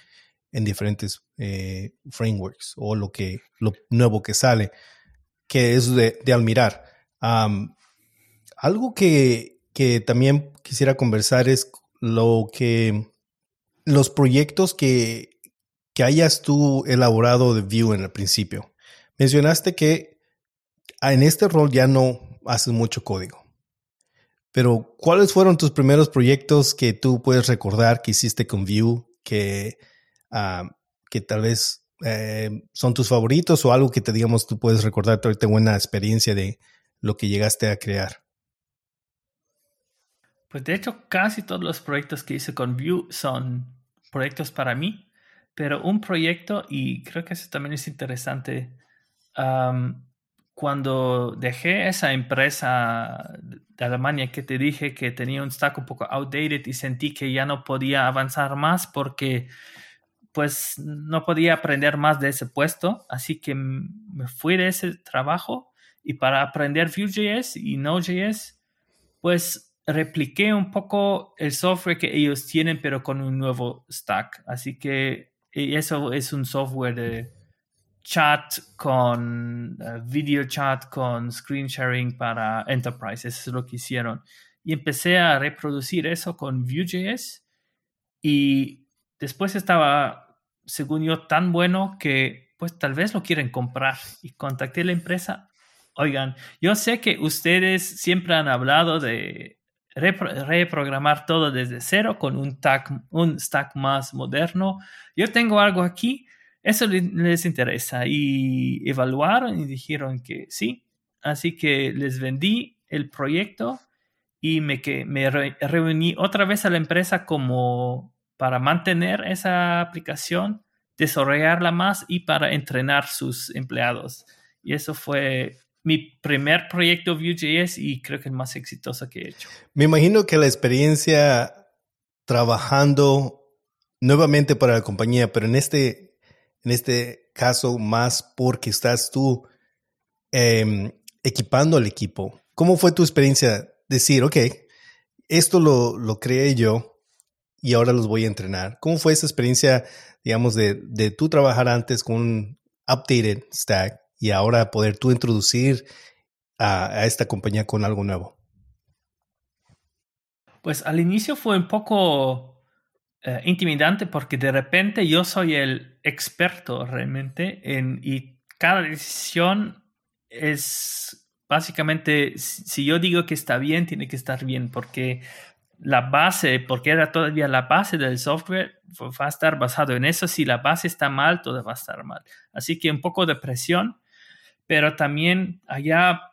en diferentes eh, frameworks o lo que lo nuevo que sale, que es de, de admirar. algo que, que también quisiera conversar es lo que los proyectos que que hayas tú elaborado de Vue en el principio. Mencionaste que en este rol ya no haces mucho código. Pero, ¿cuáles fueron tus primeros proyectos que tú puedes recordar que hiciste con Vue que, ah, que tal vez eh, son tus favoritos o algo que te digamos tú puedes recordar ahorita buena experiencia de lo que llegaste a crear? Pues de hecho, casi todos los proyectos que hice con Vue son proyectos para mí pero un proyecto, y creo que eso también es interesante, cuando dejé esa empresa de Alemania que te dije que tenía un stack un poco outdated y sentí que ya no podía avanzar más porque pues no podía aprender más de ese puesto, así que me fui de ese trabajo y para aprender Vue.js y Node.js, pues repliqué un poco el software que ellos tienen, pero con un nuevo stack. Así que eso es un software de chat con eh, video chat con screen sharing para enterprise. Eso es lo que hicieron. Y empecé a reproducir eso con Vue.js y después estaba, según yo, tan bueno que pues tal vez lo quieren comprar. Y contacté a la empresa. Oigan, yo sé que ustedes siempre han hablado de reprogramar todo desde cero con un, un stack más moderno. Yo tengo algo aquí, eso les interesa. Y evaluaron y dijeron que sí. Así que les vendí el proyecto y me, que, me reuní otra vez a la empresa como para mantener esa aplicación, desarrollarla más y para entrenar sus empleados. Y eso fue mi primer proyecto Vue.js y creo que el más exitoso que he hecho. Me imagino que la experiencia trabajando nuevamente para la compañía, pero en este, en este caso más porque estás tú em, equipando al equipo. ¿Cómo fue tu experiencia? Decir, ok, esto lo, lo creé yo y ahora los voy a entrenar. ¿Cómo fue esa experiencia, digamos, de, de tú trabajar antes con un updated stack y ahora poder tú introducir a, esta compañía con algo nuevo? Pues al inicio fue un poco eh, intimidante porque de repente yo soy el experto realmente en, y cada decisión es básicamente, si yo digo que está bien, tiene que estar bien porque la base, porque era todavía la base del software, va a estar basado en eso. Si la base está mal, todo va a estar mal. Así que un poco de presión pero también allá,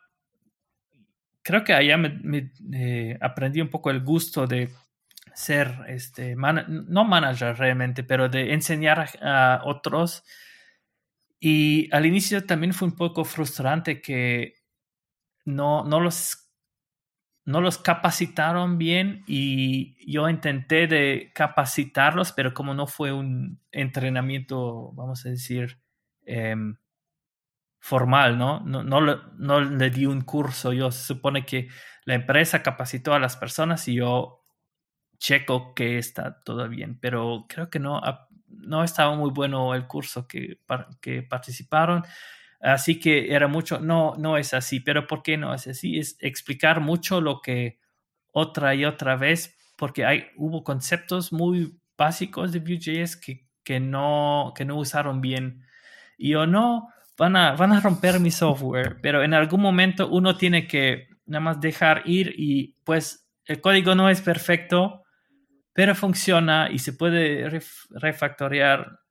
creo que allá me, eh, aprendí un poco el gusto de ser, este, no manager realmente, pero de enseñar a, otros Y al inicio también fue un poco frustrante que no, no los no los capacitaron bien y yo intenté de capacitarlos, pero como no fue un entrenamiento, vamos a decir, em, formal, ¿no? No, no, no le di un curso, yo se supone que la empresa capacitó a las personas y yo checo que está todo bien, pero creo que no, no estaba muy bueno el curso que, que participaron. Así que era mucho, no, no es así, pero ¿por qué no es así? Es explicar mucho lo que otra y otra vez, porque hay, hubo conceptos muy básicos de Vue.js que, que, no, que no usaron bien. Y o no, van a, van a romper mi software, pero en algún momento uno tiene que nada más dejar ir y pues el código no es perfecto, pero funciona y se puede refactorear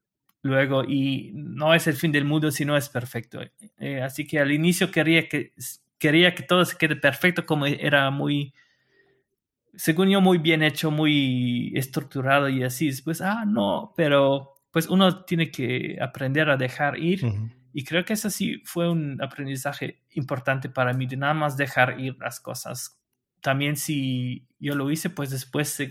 luego y no es el fin del mundo si no es perfecto. Eh, así que al inicio quería que, quería que todo se quede perfecto como era muy, según yo, muy bien hecho, muy estructurado y así. Después, ah, no, pero pues uno tiene que aprender a dejar ir. Y creo que eso sí fue un aprendizaje importante para mí, de nada más dejar ir las cosas. También si yo lo hice, pues después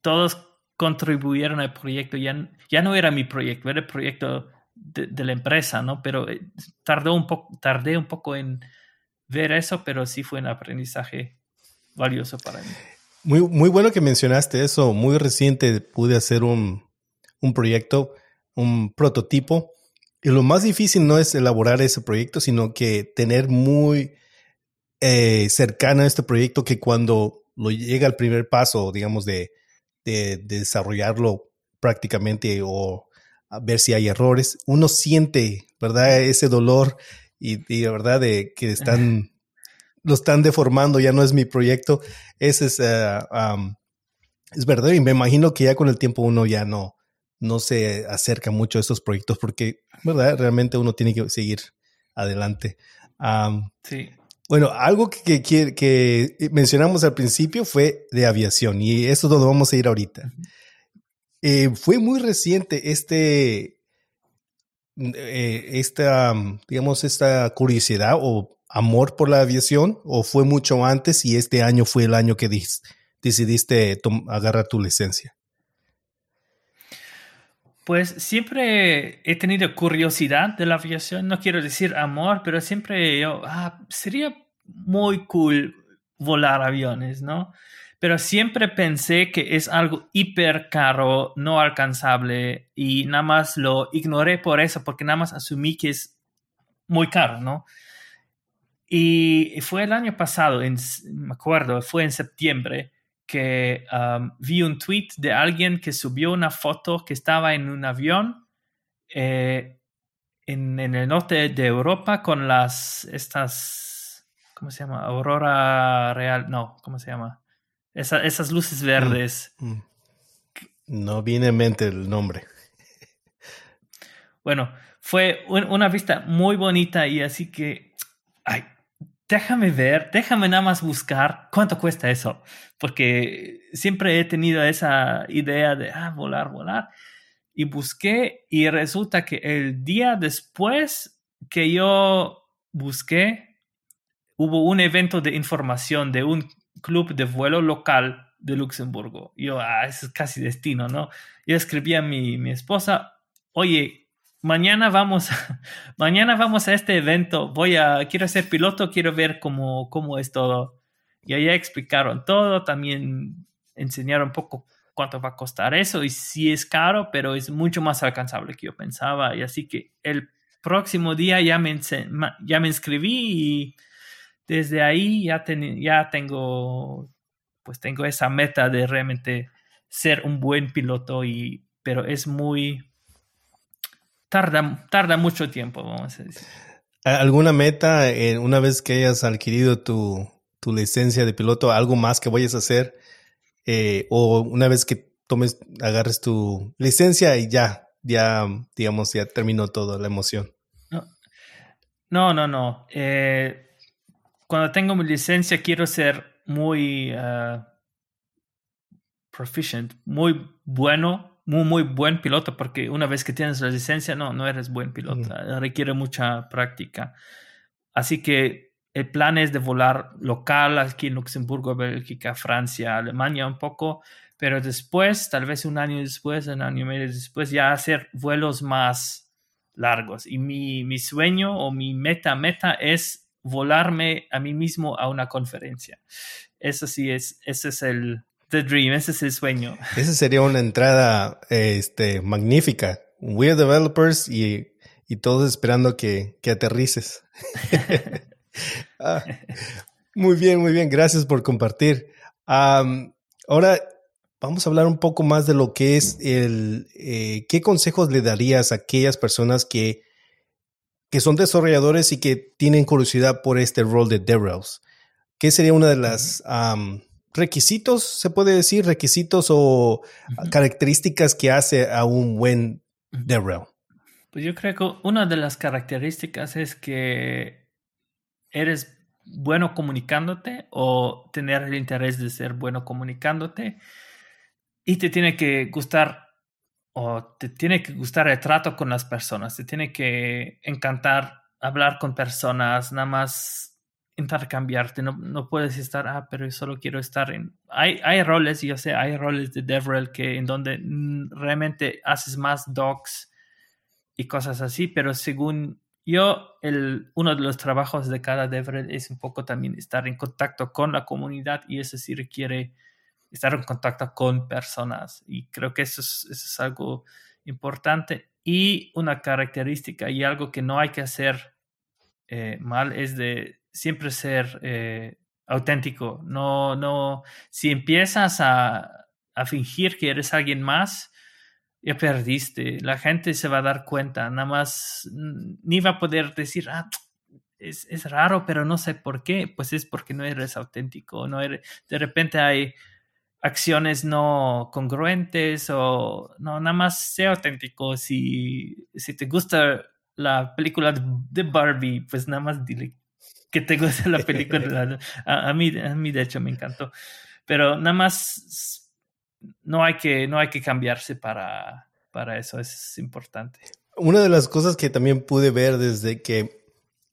todos contribuyeron al proyecto. Ya, ya no era mi proyecto, era el proyecto de, la empresa, ¿no? Pero eh, tardó un poco, tardé un poco en ver eso, pero sí fue un aprendizaje valioso para mí. Muy, muy bueno que mencionaste eso. Muy reciente pude hacer un, un proyecto, un prototipo. Y lo más difícil no es elaborar ese proyecto, sino que tener muy eh, cercano a este proyecto que cuando lo llega al primer paso, digamos, de, de, desarrollarlo prácticamente o ver si hay errores. Uno siente, ¿verdad? Ese dolor y, de verdad de que están, lo están deformando, ya no es mi proyecto. Ese es, eh, es verdad y me imagino que ya con el tiempo uno ya no, no se acerca mucho a estos proyectos porque, ¿verdad? Realmente uno tiene que seguir adelante. sí. Bueno, algo que, que, mencionamos al principio fue de aviación y eso es donde vamos a ir ahorita. Eh, fue muy reciente este, eh, esta, digamos, esta curiosidad o amor por la aviación o fue mucho antes y este año fue el año que decidiste agarrar tu licencia? Pues siempre he tenido curiosidad de la aviación, no quiero decir amor, pero siempre yo, ah, sería muy cool volar aviones, ¿no? Pero siempre pensé que es algo hiper caro, no alcanzable y nada más lo ignoré por eso, porque nada más asumí que es muy caro, ¿no? Y fue el año pasado, me acuerdo, fue en septiembre, que um, vi un tweet de alguien que subió una foto que estaba en un avión eh, en, el norte de Europa con las, estas, ¿cómo se llama? Aurora real, no, ¿cómo se llama? esas luces mm, verdes. Mm. No viene en mente el nombre. Bueno, fue una vista muy bonita y así que, ay, déjame ver, déjame nada más buscar cuánto cuesta eso, porque siempre he tenido esa idea de, ah, volar, volar. Y busqué y resulta que el día después que yo busqué, hubo un evento de información de un club de vuelo local de Luxemburgo. Yo, ah, es casi destino, ¿no? Yo escribí a mi, mi esposa, oye, mañana vamos, mañana vamos a este evento, voy a, quiero ser piloto, quiero ver cómo, cómo es todo. Y allá explicaron todo, también enseñaron un poco cuánto va a costar eso y si es caro, pero es mucho más alcanzable que yo pensaba. Y así que el próximo día ya me, ya me inscribí y desde ahí ya, ya tengo, pues tengo esa meta de realmente ser un buen piloto y, pero es muy, tarda, tarda mucho tiempo, vamos a decir. ¿Alguna meta eh, una vez que hayas adquirido tu, tu, licencia de piloto, algo más que vayas a hacer? Eh, o una vez que tomes, agarres tu licencia y ya, ya, digamos, ya terminó todo la emoción. No, no, no. Eh, cuando tengo mi licencia quiero ser muy uh, proficient, muy bueno muy, muy buen piloto, porque una vez que tienes la licencia, no, no eres buen piloto, requiere mucha práctica. Así que el plan es de volar local aquí en Luxemburgo, Bélgica, Francia, Alemania un poco, pero después, tal vez un año después, un año y medio después, ya hacer vuelos más largos. Y mi, mi sueño o mi meta, meta es volarme a mí mismo a una conferencia. Eso sí es, ese es el the dream, ese es el sueño. Esa sería una entrada este, magnífica. We're developers y, y todos esperando que, que aterrices. Ah, muy bien, muy bien. Gracias por compartir. ahora vamos a hablar un poco más de lo que es el, eh, ¿qué consejos le darías a aquellas personas que que son desarrolladores y que tienen curiosidad por este rol de DevRels. ¿Qué sería una de las requisitos, se puede decir, requisitos o características que hace a un buen DevRel? Pues yo creo que una de las características es que eres bueno comunicándote o tener el interés de ser bueno comunicándote y te tiene que gustar o te tiene que gustar el trato con las personas, te tiene que encantar hablar con personas, nada más intercambiarte, no, no puedes estar, ah, pero yo solo quiero estar en... Hay, hay roles, yo sé, hay roles de DevRel que en donde realmente haces más docs y cosas así, pero según yo, el, uno de los trabajos de cada DevRel es un poco también estar en contacto con la comunidad y eso sí requiere estar en contacto con personas. Y creo que eso es, eso es algo importante. Y una característica y algo que no hay que hacer eh, mal es de siempre ser eh, auténtico. No, no, si empiezas a, a, fingir que eres alguien más, ya perdiste. La gente se va a dar cuenta. Nada más ni va a poder decir, ah, es, es, raro, pero no sé por qué. Pues es porque no eres auténtico. No eres, de repente hay acciones no congruentes o no, nada más sea auténtico. Si, si te gusta la película de Barbie, pues nada más dile que te gusta la película. a, mí, a mí, de hecho, me encantó. Pero nada más no hay que, no hay que cambiarse para, para eso, es importante. Una de las cosas que también pude ver desde que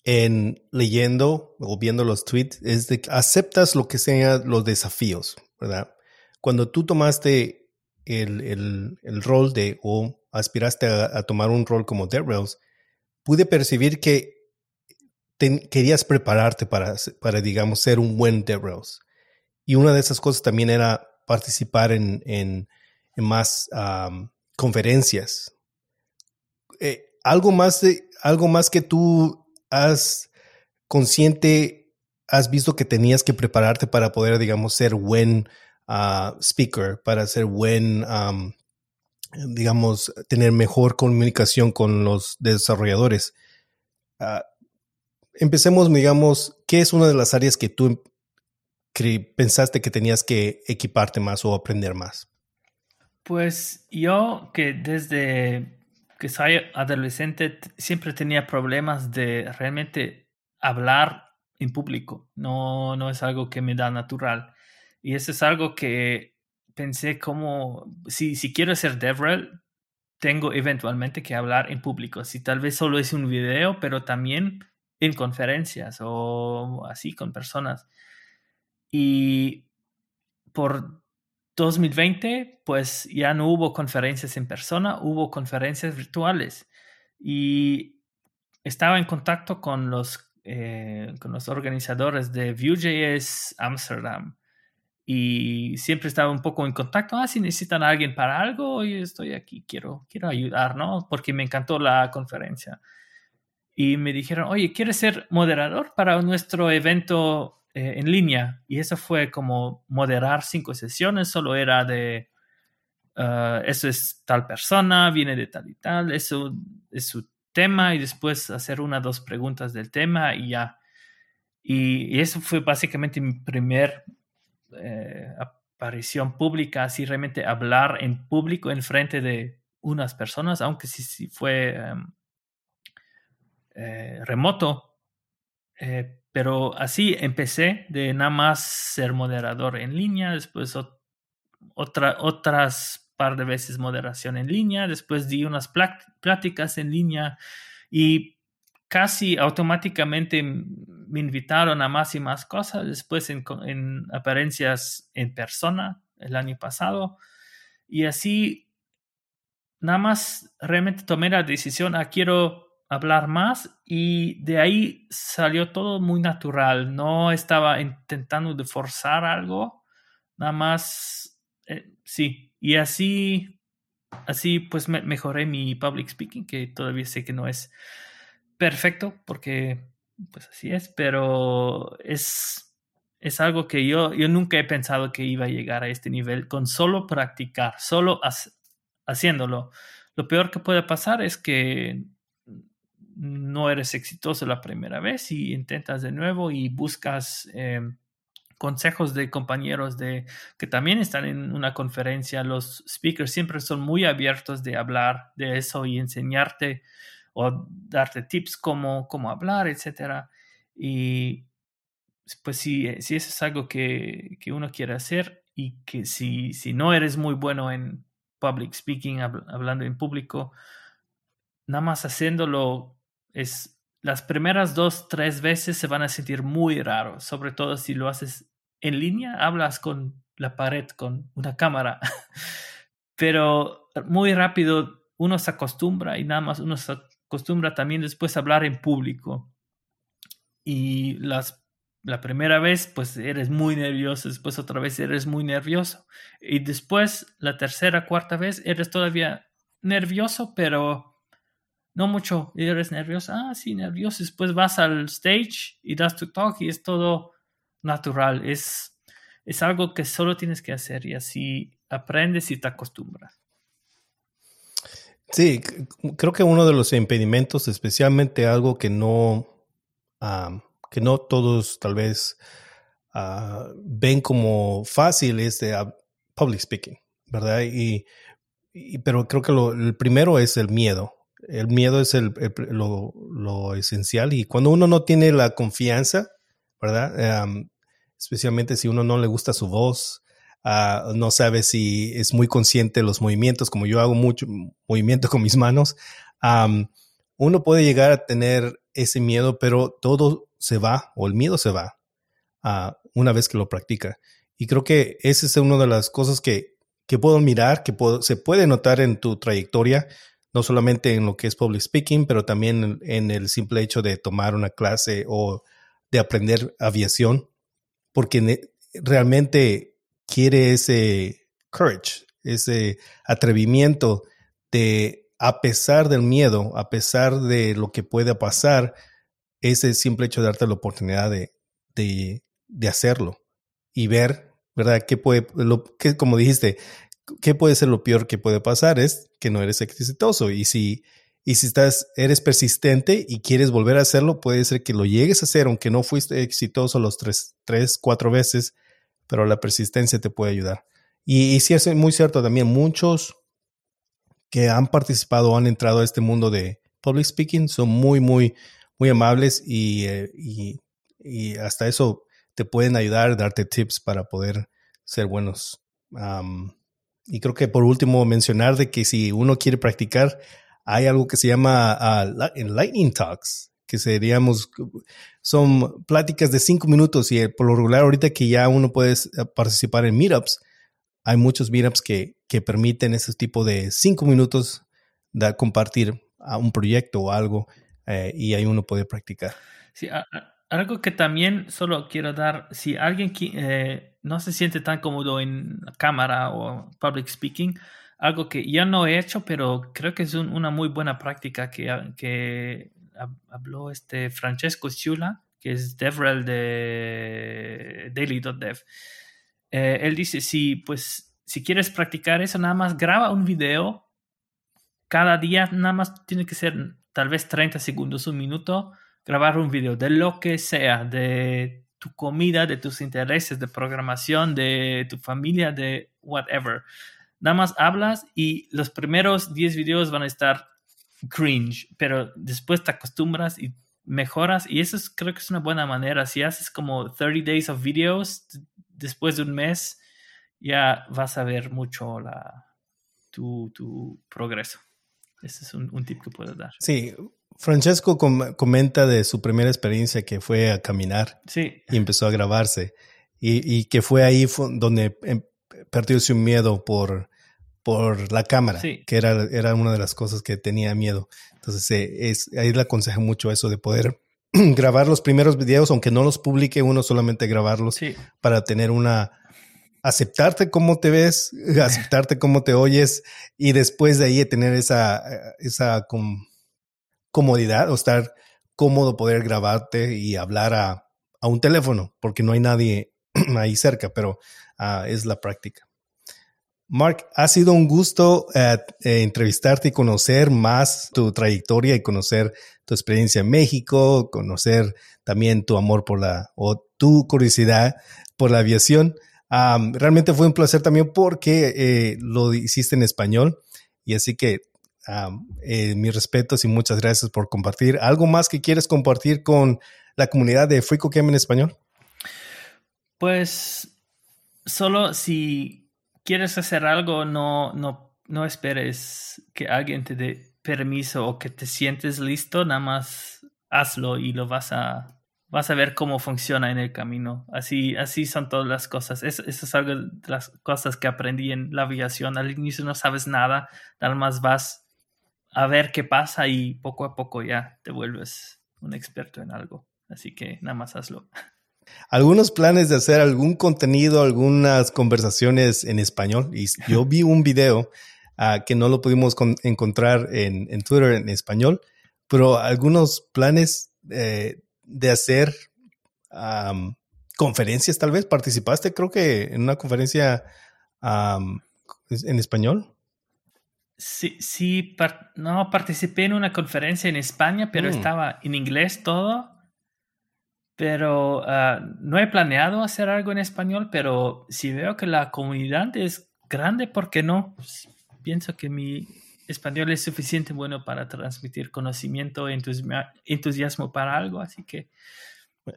en leyendo o viendo los tweets es de que aceptas lo que sean los desafíos, ¿verdad? cuando tú tomaste el, rol de o aspiraste a, tomar un rol como DevRels, pude percibir que querías prepararte para, para, digamos, ser un buen DevRels. Y una de esas cosas también era participar en, más conferencias. Eh, algo, más de, algo más que tú has consciente, has visto que tenías que prepararte para poder, digamos, ser buen speaker, para ser buen, digamos, tener mejor comunicación con los desarrolladores. Ah, empecemos, digamos, ¿qué es una de las áreas que tú pensaste que tenías que equiparte más o aprender más? Pues yo que desde que soy adolescente siempre tenía problemas de realmente hablar en público. No, no es algo que me da natural. Y eso es algo que pensé como, si, si quiero ser DevRel, tengo eventualmente que hablar en público. Si tal vez solo es un video, pero también en conferencias o así con personas. Y por 2020, pues ya no hubo conferencias en persona, hubo conferencias virtuales. Y estaba en contacto con los, eh, con los organizadores de Vue.js Amsterdam y siempre estaba un poco en contacto. Ah, si necesitan a alguien para algo, yo estoy aquí, quiero, quiero ayudar, ¿no? Porque me encantó la conferencia. Y me dijeron, oye, ¿quieres ser moderador para nuestro evento eh, en línea? Y eso fue como moderar cinco sesiones, solo era de, ah, eso es tal persona, viene de tal y tal, eso es su tema y después hacer una o dos preguntas del tema y ya. y eso fue básicamente mi primer eh, aparición pública, así realmente hablar en público en frente de unas personas, aunque si fue em, eh, remoto. Eh, pero así empecé de nada más ser moderador en línea, después otra, otras par de veces moderación en línea, después di unas pláticas en línea y casi automáticamente me invitaron a más y más cosas, después en, en apariencias en persona el año pasado y así nada más realmente tomé la decisión, ah, quiero hablar más y de ahí salió todo muy natural, no estaba intentando forzar algo, nada más, eh, sí, y así, así pues mejoré mi public speaking, que todavía sé que no es perfecto, porque pues así es, pero es, es algo que yo, yo nunca he pensado que iba a llegar a este nivel con solo practicar, solo haciéndolo. Lo peor que puede pasar es que no eres exitoso la primera vez y intentas de nuevo y buscas em, consejos de compañeros de que también están en una conferencia. Los speakers siempre son muy abiertos de hablar de eso y enseñarte o darte tips cómo, cómo hablar, etcétera. Y pues si, si eso es algo que, que, uno quiere hacer y que si, si no eres muy bueno en public speaking, hablando en público, nada más haciéndolo es las primeras dos, tres veces se van a sentir muy raros, sobre todo si lo haces en línea, hablas con la pared, con una cámara, pero muy rápido uno se acostumbra y nada más uno se acostumbra también después a hablar en público. Y las, la primera vez, pues eres muy nervioso, después otra vez eres muy nervioso. Y después, la tercera, cuarta vez, eres todavía nervioso, pero no mucho, y eres nervioso, ah, sí, nervioso, después vas al stage y das tu talk y es todo natural, es, es algo que solo tienes que hacer y así aprendes y te acostumbras. Sí, creo que uno de los impedimentos, especialmente algo que no, que no todos tal vez ah, ven como fácil, es de ah, public speaking, ¿verdad? Y, pero creo que lo, el primero es el miedo el miedo es el, lo, esencial y cuando uno no tiene la confianza, ¿verdad? especialmente si uno no le gusta su voz, ah, no sabe si es muy consciente de los movimientos, como yo hago mucho movimiento con mis manos, uno puede llegar a tener ese miedo, pero todo se va o el miedo se va uh, una vez que lo practica. Y creo que esa es una de las cosas que, que puedo mirar, que se puede notar en tu trayectoria no solamente en lo que es public speaking, pero también en, el simple hecho de tomar una clase o de aprender aviación, porque realmente quiere ese courage, ese atrevimiento de, a pesar del miedo, a pesar de lo que pueda pasar, ese simple hecho de darte la oportunidad de, de, hacerlo y ver, ¿verdad? ¿Qué puede, lo, que, como dijiste, ¿qué puede ser lo peor que puede pasar? Es que no eres exitoso. Y si, y si estás, eres persistente y quieres volver a hacerlo, puede ser que lo llegues a hacer, aunque no fuiste exitoso los tres, tres cuatro veces, pero la persistencia te puede ayudar. Y, y sí es muy cierto también, muchos que han participado o han entrado a este mundo de public speaking son muy, muy, muy amables y, eh, y, y hasta eso te pueden ayudar, darte tips para poder ser buenos y creo que por último mencionar de que si uno quiere practicar, hay algo que se llama uh, Lightning Talks, que seríamos, son pláticas de cinco minutos y eh, por lo regular ahorita que ya uno puede eh, participar en meetups, hay muchos meetups que, que permiten ese tipo de cinco minutos de compartir a un proyecto o algo eh, y ahí uno puede practicar. Sí, algo que también solo quiero dar, si alguien eh, no se siente tan cómodo en cámara o public speaking, algo que ya no he hecho, pero creo que es una muy buena práctica que, que habló este Francesco Ciula, que es DevRel de Daily.dev. Eh, él dice, si, pues, si quieres practicar eso, nada más graba un video cada día, nada más tiene que ser tal vez 30 segundos, un minuto, grabar un video de lo que sea, de tu comida, de tus intereses, de programación, de tu familia, de whatever. Nada más hablas y los primeros 10 videos van a estar cringe, pero después te acostumbras y mejoras y eso creo que es una buena manera. Si haces como 30 days of videos, después de un mes ya vas a ver mucho la, tu, tu progreso. Ese es un, un, tip que puedo dar. Sí, Francesco com comenta de su primera experiencia que fue a caminar sí. y empezó a grabarse y, y que fue ahí donde em, perdió su miedo por, por la cámara, sí. que era, era una de las cosas que tenía miedo. Entonces, eh, es, ahí le aconsejo mucho eso de poder grabar los primeros videos, aunque no los publique uno, solamente grabarlos sí. para tener una, aceptarte cómo te ves, aceptarte cómo te oyes y después de ahí tener esa, esa com comodidad o estar cómodo poder grabarte y hablar a, a, un teléfono, porque no hay nadie ahí cerca, pero uh, es la práctica. Mark, ha sido un gusto uh, eh, entrevistarte y conocer más tu trayectoria y conocer tu experiencia en México, conocer también tu amor por la o tu curiosidad por la aviación. Realmente fue un placer también porque eh, lo hiciste en español y así que eh, mis respetos y muchas gracias por compartir. ¿Algo más que quieres compartir con la comunidad de FreeCodeCamp en español? Pues solo si quieres hacer algo, no, no, no esperes que alguien te dé permiso o que te sientes listo, nada más hazlo y lo vas a, vas a ver cómo funciona en el camino. Así, así son todas las cosas. Eso es algo de las cosas que aprendí en la aviación. Al inicio no sabes nada, nada más vas a ver qué pasa y poco a poco ya te vuelves un experto en algo. Así que nada más hazlo. Algunos planes de hacer algún contenido, algunas conversaciones en español. Y yo vi un video uh, que no lo pudimos encontrar en, en, Twitter en español, pero algunos planes eh, de hacer conferencias, tal vez. ¿Participaste? Creo que en una conferencia en español. Sí, sí, par no, participé en una conferencia en España, pero mm. estaba en inglés todo. Pero uh, no he planeado hacer algo en español, pero si veo que la comunidad es grande, ¿por qué no? Pues, pienso que mi español es suficiente bueno para transmitir conocimiento e entusiasmo para algo, así que,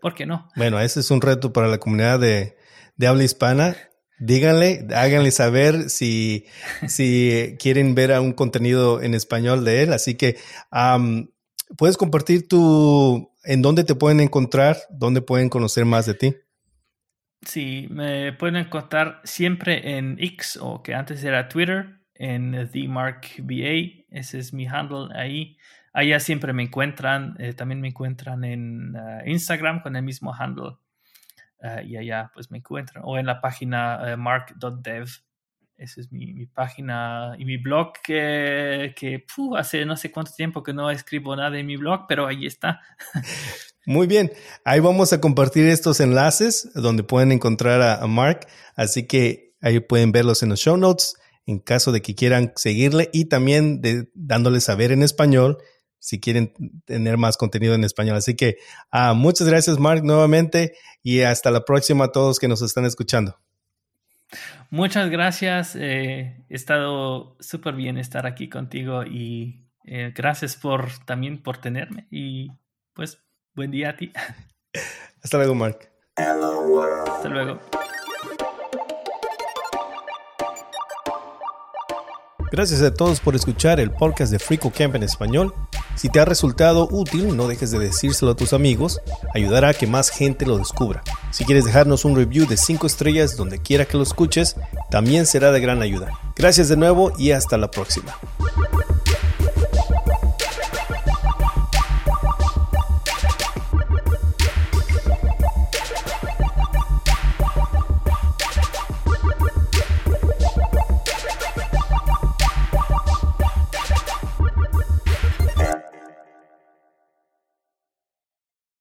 ¿por qué no? Bueno, ese es un reto para la comunidad de, de habla hispana. Díganle, háganle saber si, si quieren ver un contenido en español de él. Así que puedes compartir tu, en dónde te pueden encontrar, dónde pueden conocer más de ti. Sí, me pueden encontrar siempre en X o que antes era Twitter, en TheMarkBA. Ese es mi handle ahí. Allá siempre me encuentran. Eh, también me encuentran en uh, Instagram con el mismo handle. Uh, y allá pues me encuentran. O en la página uh, mark.dev. Esa es mi, mi, página y mi blog que, que puh, hace no sé cuánto tiempo que no escribo nada en mi blog, pero ahí está. Muy bien, ahí vamos a compartir estos enlaces donde pueden encontrar a, a Mark, así que ahí pueden verlos en los show notes en caso de que quieran seguirle y también de, dándole saber en español si quieren tener más contenido en español. Así que uh, muchas gracias Mark nuevamente y hasta la próxima a todos que nos están escuchando. Muchas gracias. Eh, he estado súper bien estar aquí contigo y eh, gracias por también por tenerme y pues buen día a ti. Hasta luego, Mark. Hasta luego. Gracias a todos por escuchar el podcast de Frico Camp en español. Si te ha resultado útil, no dejes de decírselo a tus amigos, ayudará a que más gente lo descubra. Si quieres dejarnos un review de 5 estrellas donde quiera que lo escuches, también será de gran ayuda. Gracias de nuevo y hasta la próxima.